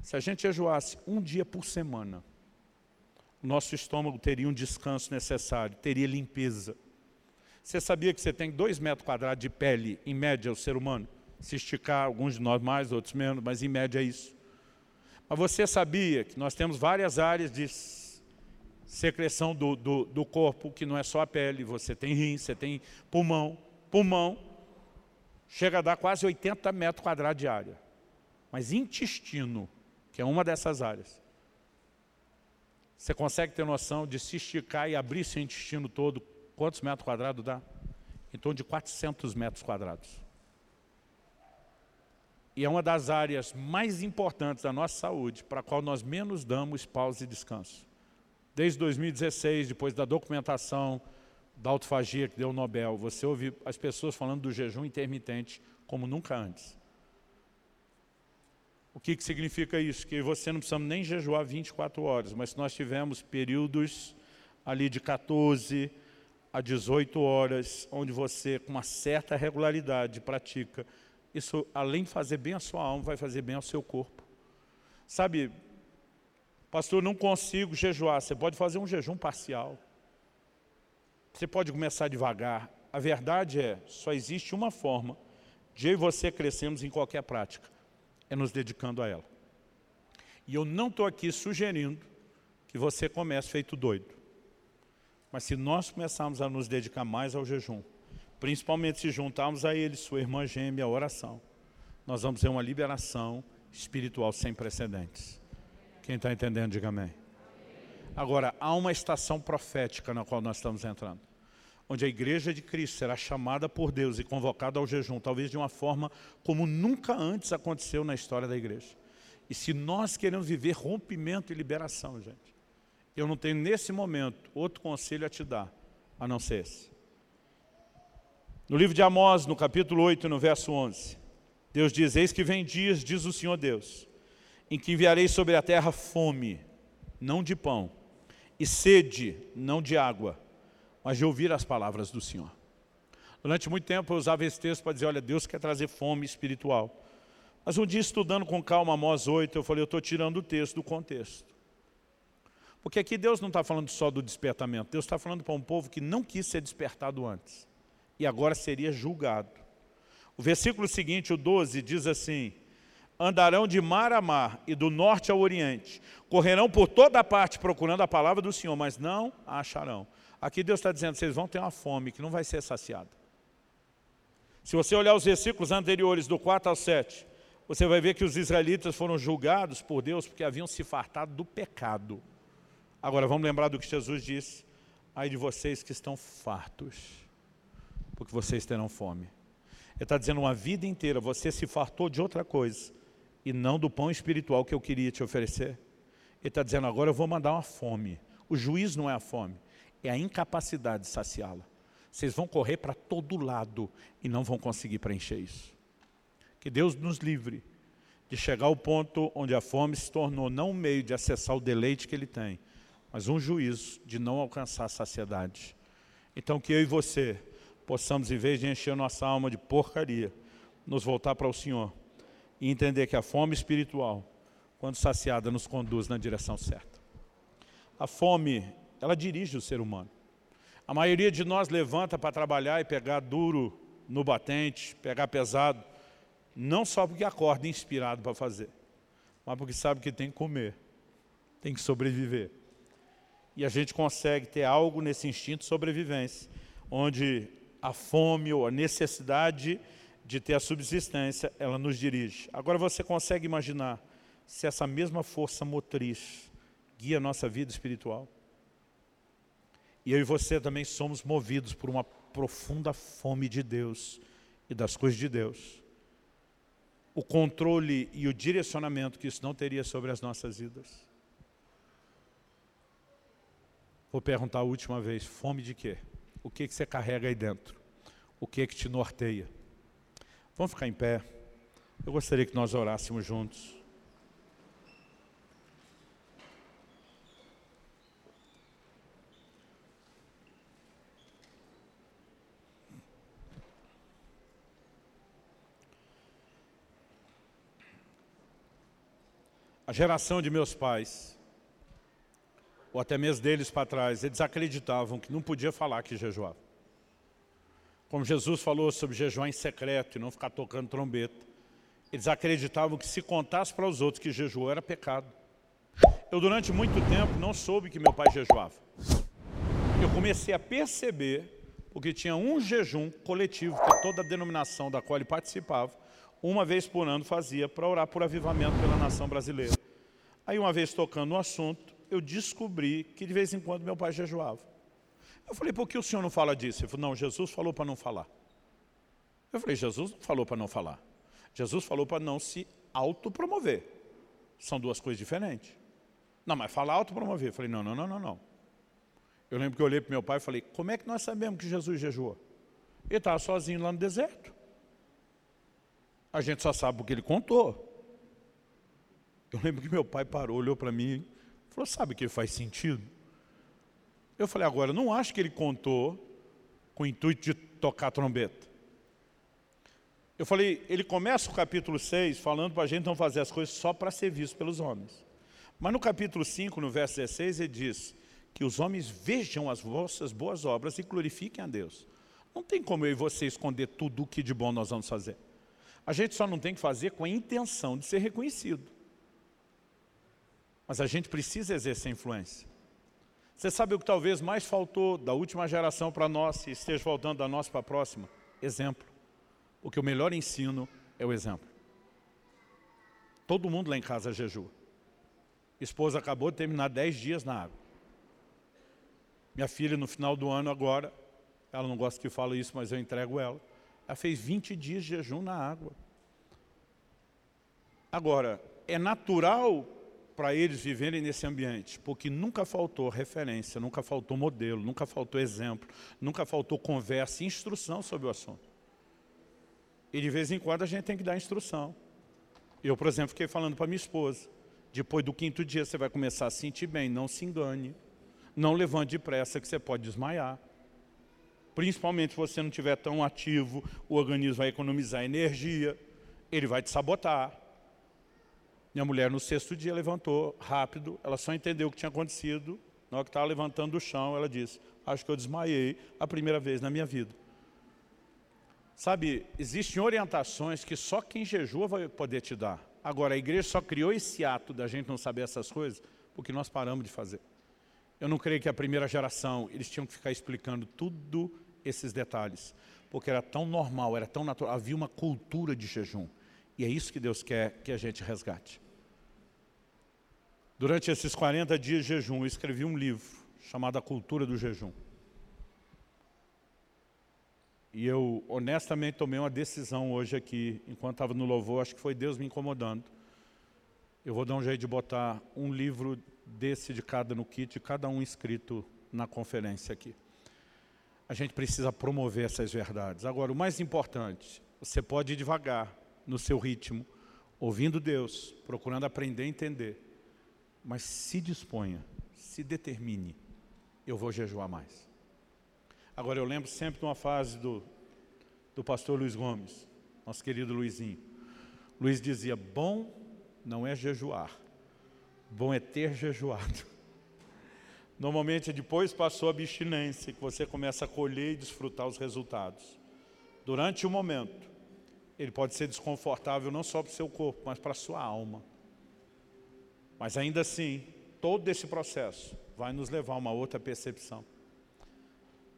Se a gente jejuasse um dia por semana, nosso estômago teria um descanso necessário, teria limpeza. Você sabia que você tem dois metros quadrados de pele, em média, o ser humano? Se esticar, alguns de nós mais, outros menos, mas em média é isso. Mas você sabia que nós temos várias áreas de secreção do, do, do corpo, que não é só a pele, você tem rim, você tem pulmão. Pulmão chega a dar quase 80 metros quadrados de área. Mas intestino, que é uma dessas áreas, você consegue ter noção de se esticar e abrir seu intestino todo, quantos metros quadrados dá? Em torno de 400 metros quadrados. E é uma das áreas mais importantes da nossa saúde, para a qual nós menos damos pausa e descanso. Desde 2016, depois da documentação da autofagia que deu o Nobel, você ouve as pessoas falando do jejum intermitente como nunca antes. O que, que significa isso? Que você não precisa nem jejuar 24 horas, mas se nós tivermos períodos ali de 14 a 18 horas, onde você, com uma certa regularidade, pratica, isso, além de fazer bem a sua alma, vai fazer bem ao seu corpo. Sabe, pastor, não consigo jejuar. Você pode fazer um jejum parcial. Você pode começar devagar. A verdade é, só existe uma forma de eu e você crescermos em qualquer prática. É nos dedicando a ela. E eu não estou aqui sugerindo que você comece feito doido. Mas se nós começarmos a nos dedicar mais ao jejum, principalmente se juntarmos a ele, sua irmã gêmea, a oração, nós vamos ter uma liberação espiritual sem precedentes. Quem está entendendo, diga amém. Agora, há uma estação profética na qual nós estamos entrando, onde a igreja de Cristo será chamada por Deus e convocada ao jejum, talvez de uma forma como nunca antes aconteceu na história da igreja. E se nós queremos viver rompimento e liberação, gente, eu não tenho nesse momento outro conselho a te dar, a não ser esse. No livro de Amós, no capítulo 8, no verso 11, Deus diz, eis que vem dias, diz o Senhor Deus, em que enviarei sobre a terra fome, não de pão, e sede, não de água, mas de ouvir as palavras do Senhor. Durante muito tempo eu usava esse texto para dizer, olha, Deus quer trazer fome espiritual. Mas um dia estudando com calma Amós 8, eu falei, eu estou tirando o texto do contexto. Porque aqui Deus não está falando só do despertamento, Deus está falando para um povo que não quis ser despertado antes. E agora seria julgado. O versículo seguinte, o 12, diz assim, andarão de mar a mar e do norte ao oriente, correrão por toda a parte procurando a palavra do Senhor, mas não a acharão. Aqui Deus está dizendo, vocês vão ter uma fome que não vai ser saciada. Se você olhar os versículos anteriores, do 4 ao 7, você vai ver que os israelitas foram julgados por Deus porque haviam se fartado do pecado. Agora vamos lembrar do que Jesus disse, ai de vocês que estão fartos, porque vocês terão fome. Ele está dizendo uma vida inteira, você se fartou de outra coisa, e não do pão espiritual que eu queria te oferecer. Ele está dizendo, agora eu vou mandar uma fome. O juiz não é a fome, é a incapacidade de saciá-la. Vocês vão correr para todo lado e não vão conseguir preencher isso. Que Deus nos livre de chegar ao ponto onde a fome se tornou não um meio de acessar o deleite que Ele tem, mas um juízo de não alcançar a saciedade. Então que eu e você possamos, em vez de encher nossa alma de porcaria, nos voltar para o Senhor e entender que a fome espiritual, quando saciada, nos conduz na direção certa. A fome, ela dirige o ser humano. A maioria de nós levanta para trabalhar e pegar duro no batente, pegar pesado, não só porque acorda inspirado para fazer, mas porque sabe que tem que comer, tem que sobreviver. E a gente consegue ter algo nesse instinto de sobrevivência, onde a fome ou a necessidade de ter a subsistência, ela nos dirige. Agora você consegue imaginar se essa mesma força motriz guia a nossa vida espiritual? E eu e você também somos movidos por uma profunda fome de Deus e das coisas de Deus. O controle e o direcionamento que isso não teria sobre as nossas vidas. Vou perguntar a última vez, fome de quê? O que, que você carrega aí dentro? O que que te norteia? Vamos ficar em pé. Eu gostaria que nós orássemos juntos. A geração de meus pais, ou até mesmo deles para trás, eles acreditavam que não podia falar que jejuava. Como Jesus falou sobre jejuar em secreto e não ficar tocando trombeta. Eles acreditavam que se contasse para os outros que jejuou era pecado. Eu durante muito tempo não soube que meu pai jejuava. Eu comecei a perceber, porque tinha um jejum coletivo que toda a denominação da qual ele participava, uma vez por ano fazia para orar por avivamento pela nação brasileira. Aí uma vez tocando no assunto, eu descobri que de vez em quando meu pai jejuava. Eu falei, por que o senhor não fala disso? Ele falou, não, Jesus falou para não falar. Eu falei, Jesus não falou para não falar. Jesus falou para não se autopromover. São duas coisas diferentes. Não, mas falar autopromover. Eu falei, não, não, não, não, não. Eu lembro que eu olhei para meu pai e falei, como é que nós sabemos que Jesus jejuou? Ele estava sozinho lá no deserto. A gente só sabe porque ele contou. Eu lembro que meu pai parou, olhou para mim falou, sabe que faz sentido? Eu falei, agora, não acho que ele contou com o intuito de tocar trombeta. Eu falei, ele começa o capítulo 6 falando para a gente não fazer as coisas só para ser visto pelos homens. Mas no capítulo 5, no verso 16, ele diz que os homens vejam as vossas boas obras e glorifiquem a Deus. Não tem como eu e você esconder tudo o que de bom nós vamos fazer. A gente só não tem que fazer com a intenção de ser reconhecido. Mas a gente precisa exercer influência. Você sabe o que talvez mais faltou da última geração para nós e esteja faltando da nossa para a próxima? Exemplo. Porque o melhor ensino é o exemplo. Todo mundo lá em casa jejua. Esposa acabou de terminar 10 dias na água. Minha filha, no final do ano agora, ela não gosta que eu fale isso, mas eu entrego ela. Ela fez 20 dias de jejum na água. Agora, é natural para eles viverem nesse ambiente, porque nunca faltou referência, nunca faltou modelo, nunca faltou exemplo, nunca faltou conversa e instrução sobre o assunto. E de vez em quando a gente tem que dar instrução. Eu, por exemplo, fiquei falando para minha esposa, depois do quinto dia você vai começar a sentir bem, não se engane, não levante depressa que você pode desmaiar. Principalmente se você não estiver tão ativo, o organismo vai economizar energia, ele vai te sabotar. Minha mulher no sexto dia levantou rápido, ela só entendeu o que tinha acontecido. Na hora que estava levantando do chão, ela disse, acho que eu desmaiei a primeira vez na minha vida. Sabe, existem orientações que só quem jejua vai poder te dar. Agora, a igreja só criou esse ato da gente não saber essas coisas porque nós paramos de fazer. Eu não creio que a primeira geração, eles tinham que ficar explicando tudo esses detalhes, porque era tão normal, era tão natural, havia uma cultura de jejum. E é isso que Deus quer que a gente resgate. Durante esses 40 dias de jejum, eu escrevi um livro chamado A Cultura do Jejum. E eu honestamente tomei uma decisão hoje aqui, enquanto estava no louvor, acho que foi Deus me incomodando. Eu vou dar um jeito de botar um livro desse de cada no kit, cada um escrito na conferência aqui. A gente precisa promover essas verdades. Agora, o mais importante, você pode ir devagar, no seu ritmo, ouvindo Deus, procurando aprender e entender. Mas se disponha, se determine, eu vou jejuar mais. Agora eu lembro sempre de uma fase do, do pastor Luiz Gomes, nosso querido Luizinho. Luiz dizia, bom não é jejuar, bom é ter jejuado. Normalmente depois passou a abstinência, que você começa a colher e desfrutar os resultados. Durante o momento, ele pode ser desconfortável não só para o seu corpo, mas para a sua alma. Mas ainda assim, todo esse processo vai nos levar a uma outra percepção.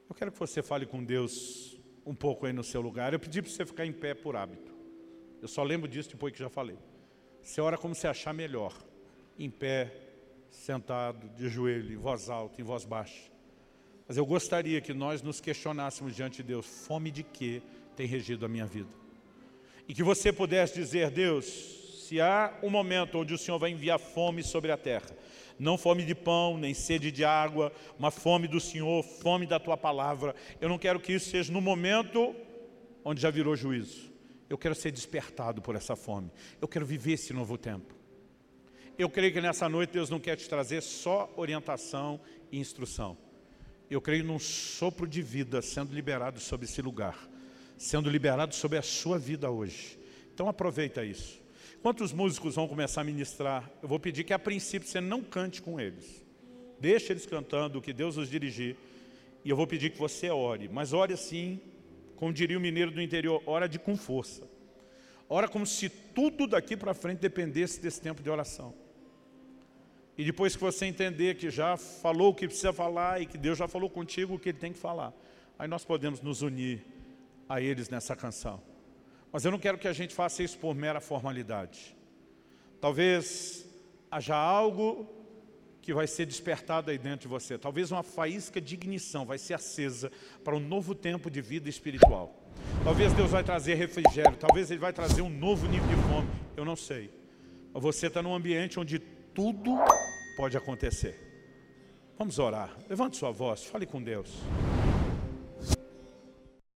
Eu quero que você fale com Deus um pouco aí no seu lugar. Eu pedi para você ficar em pé por hábito. Eu só lembro disso depois que já falei. Você ora como você achar melhor. Em pé, sentado, de joelho, em voz alta, em voz baixa. Mas eu gostaria que nós nos questionássemos diante de Deus, fome de que tem regido a minha vida? E que você pudesse dizer, Deus, se há um momento onde o Senhor vai enviar fome sobre a terra, não fome de pão, nem sede de água, uma fome do Senhor, fome da Tua palavra. Eu não quero que isso seja no momento onde já virou juízo. Eu quero ser despertado por essa fome. Eu quero viver esse novo tempo. Eu creio que nessa noite Deus não quer te trazer só orientação e instrução. Eu creio num sopro de vida sendo liberado sobre esse lugar, sendo liberado sobre a sua vida hoje. Então aproveita isso. Quantos músicos vão começar a ministrar? Eu vou pedir que a princípio você não cante com eles. Deixe eles cantando que Deus os dirigir. E eu vou pedir que você ore. Mas ore assim, como diria o mineiro do interior, ora de com força. Ora como se tudo daqui para frente dependesse desse tempo de oração. E depois que você entender que já falou o que precisa falar e que Deus já falou contigo o que Ele tem que falar, aí nós podemos nos unir a eles nessa canção. Mas eu não quero que a gente faça isso por mera formalidade. Talvez haja algo que vai ser despertado aí dentro de você. Talvez uma faísca de ignição vai ser acesa para um novo tempo de vida espiritual. Talvez Deus vai trazer refrigério, talvez Ele vai trazer um novo nível de fome, eu não sei. Mas você está num ambiente onde tudo pode acontecer. Vamos orar. Levante sua voz, fale com Deus.